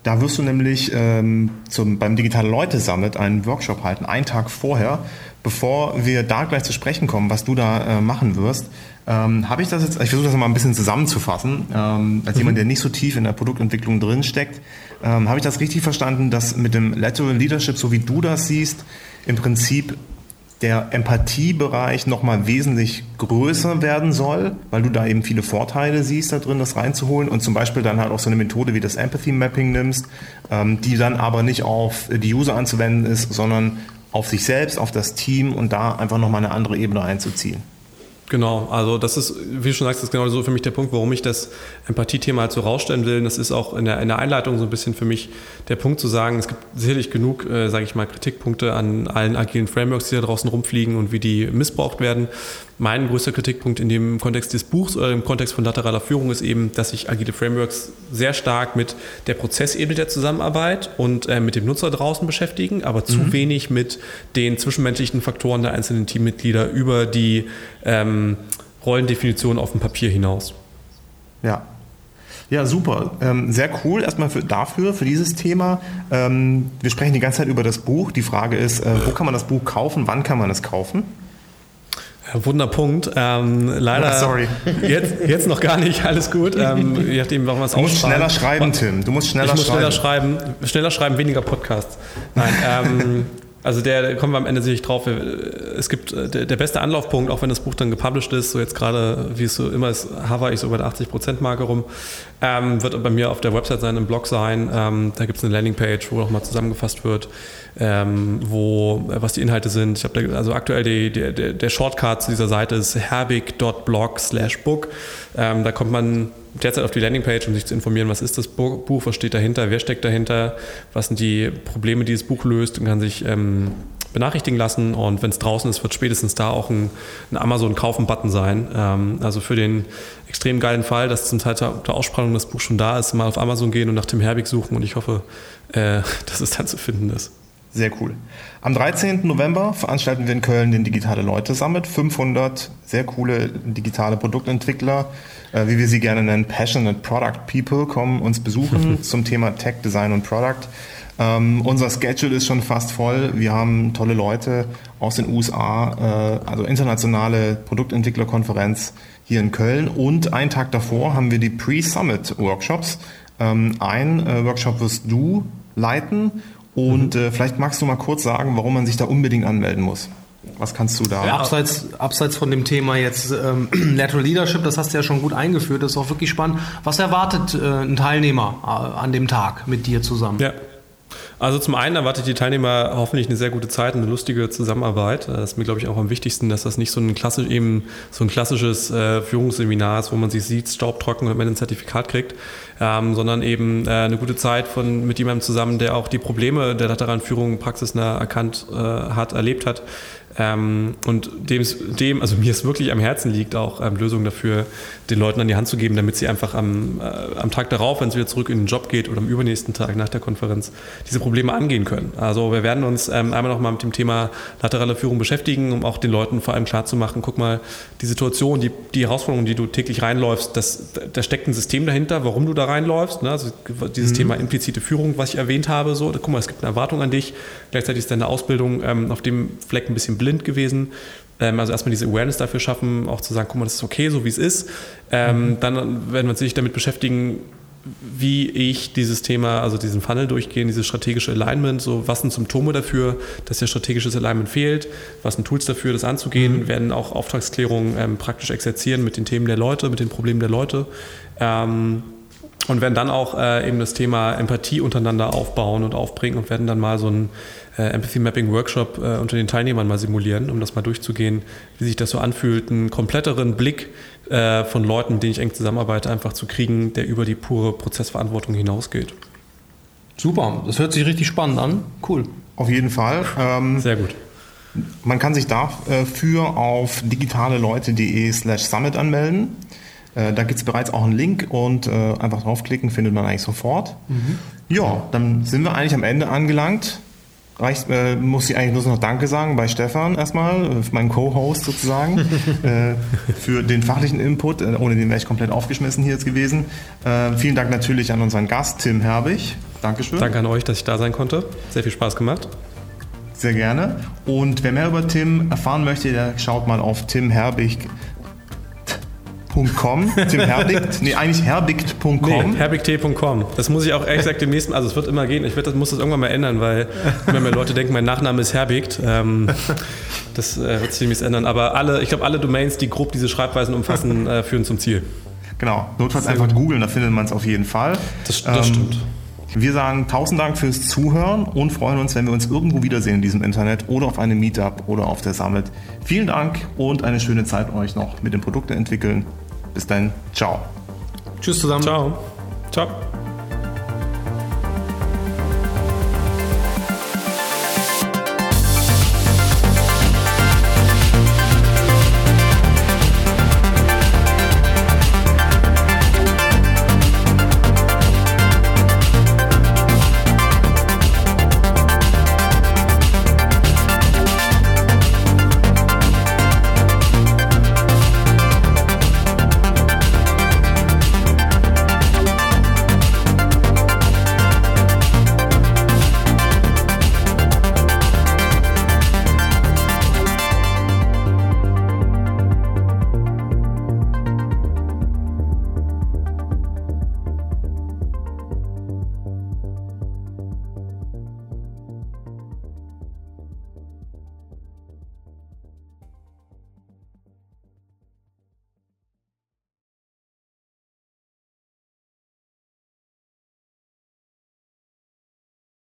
da wirst du nämlich ähm, zum, beim Digitale Leute Summit einen Workshop halten, einen Tag vorher. Bevor wir da gleich zu sprechen kommen, was du da äh, machen wirst, ähm, habe ich das jetzt, ich versuche das mal ein bisschen zusammenzufassen, ähm, als mhm. jemand, der nicht so tief in der Produktentwicklung drin steckt, ähm, habe ich das richtig verstanden, dass mit dem Lateral Leadership, so wie du das siehst, im Prinzip der Empathiebereich nochmal wesentlich größer werden soll, weil du da eben viele Vorteile siehst, da drin das reinzuholen und zum Beispiel dann halt auch so eine Methode wie das Empathy Mapping nimmst, ähm, die dann aber nicht auf die User anzuwenden ist, sondern auf sich selbst, auf das Team und da einfach nochmal eine andere Ebene einzuziehen. Genau, also das ist, wie du schon sagst, das ist genau so für mich der Punkt, warum ich das Empathie-Thema halt so rausstellen will. Das ist auch in der, in der Einleitung so ein bisschen für mich der Punkt zu sagen, es gibt sicherlich genug, äh, sage ich mal, Kritikpunkte an allen agilen Frameworks, die da draußen rumfliegen und wie die missbraucht werden. Mein größter Kritikpunkt in dem Kontext des Buchs oder im Kontext von lateraler Führung ist eben, dass sich agile Frameworks sehr stark mit der Prozessebene der Zusammenarbeit und äh, mit dem Nutzer draußen beschäftigen, aber zu mhm. wenig mit den zwischenmenschlichen Faktoren der einzelnen Teammitglieder über die ähm, Rollendefinition auf dem Papier hinaus. Ja, ja, super. Ähm, sehr cool erstmal für, dafür, für dieses Thema. Ähm, wir sprechen die ganze Zeit über das Buch. Die Frage ist, äh, wo kann man das Buch kaufen? Wann kann man es kaufen? Wunderpunkt. Ähm, leider. Oh, [laughs] sorry. Jetzt, jetzt noch gar nicht. Alles gut. Ähm, je nachdem, warum es Du musst schneller schreiben, Tim. Du musst schneller ich muss schreiben. schneller schreiben. Schneller schreiben, weniger Podcasts. Nein. Ähm, [laughs] also der, kommen wir am Ende sicherlich drauf. Es gibt äh, der, der, beste Anlaufpunkt, auch wenn das Buch dann gepublished ist, so jetzt gerade, wie es so immer ist, hover ich so bei der 80%-Marke rum, ähm, wird bei mir auf der Website sein, im Blog sein. Ähm, da gibt es eine Landingpage, wo nochmal zusammengefasst wird, ähm, wo, äh, was die Inhalte sind. Ich habe also aktuell die, die, der, der Shortcut zu dieser Seite ist herbig.blog slash book. Ähm, da kommt man derzeit auf die Landingpage, um sich zu informieren, was ist das Buch, was steht dahinter, wer steckt dahinter, was sind die Probleme, die das Buch löst und kann sich ähm, benachrichtigen lassen. Und wenn es draußen ist, wird spätestens da auch ein, ein Amazon-Kaufen-Button sein. Ähm, also für den extrem geilen Fall, dass zum Teil der Aussprache das Buch schon da ist, mal auf Amazon gehen und nach Tim Herbig suchen und ich hoffe, äh, [laughs] dass es dann zu finden ist. Sehr cool. Am 13. November veranstalten wir in Köln den Digitale Leute Summit. 500 sehr coole digitale Produktentwickler, äh, wie wir sie gerne nennen, Passionate Product People, kommen uns besuchen [laughs] zum Thema Tech, Design und Product. Ähm, unser Schedule ist schon fast voll. Wir haben tolle Leute aus den USA, äh, also internationale Produktentwicklerkonferenz hier in Köln. Und einen Tag davor haben wir die Pre-Summit-Workshops. Ähm, ein äh, Workshop wirst du leiten und mhm. äh, vielleicht magst du mal kurz sagen, warum man sich da unbedingt anmelden muss. Was kannst du da? Ja, abseits, abseits von dem Thema jetzt ähm, [clears throat] Lateral Leadership, das hast du ja schon gut eingeführt, das ist auch wirklich spannend. Was erwartet äh, ein Teilnehmer äh, an dem Tag mit dir zusammen? Ja. Also zum einen erwartet die Teilnehmer hoffentlich eine sehr gute Zeit und eine lustige Zusammenarbeit. Das ist mir, glaube ich, auch am wichtigsten, dass das nicht so ein, klassisch, eben so ein klassisches äh, Führungsseminar ist, wo man sich sieht, staubtrocken und man ein Zertifikat kriegt, ähm, sondern eben äh, eine gute Zeit von, mit jemandem zusammen, der auch die Probleme der lateralen Führung praxisnah erkannt äh, hat, erlebt hat Ähm, und dem, dem, also mir es wirklich am Herzen liegt, auch ähm, Lösungen dafür den Leuten an die Hand zu geben, damit sie einfach am, äh, am Tag darauf, wenn es wieder zurück in den Job geht oder am übernächsten Tag nach der Konferenz, diese Probleme angehen können. Also wir werden uns ähm, einmal nochmal mit dem Thema laterale Führung beschäftigen, um auch den Leuten vor allem klarzumachen, guck mal, die Situation, die, die Herausforderungen, die du täglich reinläufst, das, da steckt ein System dahinter, warum du da reinläufst. Ne? Also dieses mhm. Thema implizite Führung, was ich erwähnt habe, so, guck mal, es gibt eine Erwartung an dich, gleichzeitig ist deine Ausbildung ähm, auf dem Fleck ein bisschen blind gewesen. Ähm, also erstmal diese Awareness dafür schaffen, auch zu sagen, guck mal, das ist okay, so wie es ist. Ähm, mhm. Dann werden wir uns sich damit beschäftigen, wie ich dieses Thema, also diesen Funnel durchgehen, dieses strategische Alignment, so was sind Symptome dafür, dass ja strategisches Alignment fehlt, was sind Tools dafür, das anzugehen, mhm. werden auch Auftragsklärungen ähm, praktisch exerzieren mit den Themen der Leute, mit den Problemen der Leute. Ähm, und werden dann auch äh, eben das Thema Empathie untereinander aufbauen und aufbringen und werden dann mal so einen äh, Empathy Mapping Workshop äh, unter den Teilnehmern mal simulieren, um das mal durchzugehen, wie sich das so anfühlt, einen kompletteren Blick äh, von Leuten, mit denen ich eng zusammenarbeite, einfach zu kriegen, der über die pure Prozessverantwortung hinausgeht. Super, das hört sich richtig spannend an. Cool. Auf jeden Fall. Ähm, Sehr gut. Man kann sich dafür auf digitaleleute.de slash summit anmelden. Äh, da gibt es bereits auch einen Link und äh, einfach draufklicken, findet man eigentlich sofort. Mhm. Ja, dann sind wir eigentlich am Ende angelangt. Reicht, äh, muss ich eigentlich nur noch Danke sagen bei Stefan erstmal, äh, meinem Co-Host sozusagen, [laughs] äh, für den fachlichen Input. Äh, ohne den wäre ich komplett aufgeschmissen hier jetzt gewesen. Äh, vielen Dank natürlich an unseren Gast Tim Herbig. Dankeschön. Danke an euch, dass ich da sein konnte. Sehr viel Spaß gemacht. Sehr gerne. Und wer mehr über Tim erfahren möchte, der schaut mal auf Tim Herbig herbigt.com. Tim Herbigt, nee, eigentlich herbigt.com. Nee, herbigt.com. Das muss ich auch ehrlich gesagt demnächst, also es wird immer gehen, ich das muss das irgendwann mal ändern, weil wenn mir Leute denken, mein Nachname ist Herbigt, ähm, das äh, wird sich demnächst ändern. Aber alle, ich glaube, alle Domains, die grob diese Schreibweisen umfassen, äh, führen zum Ziel. Genau, notfalls einfach googeln, da findet man es auf jeden Fall. Das, das ähm, stimmt. Wir sagen tausend Dank fürs Zuhören und freuen uns, wenn wir uns irgendwo wiedersehen in diesem Internet oder auf einem Meetup oder auf der Summit. Vielen Dank und eine schöne Zeit euch noch mit den Produkten entwickeln. Bis dann. Ciao. Tschüss zusammen. Ciao. Ciao.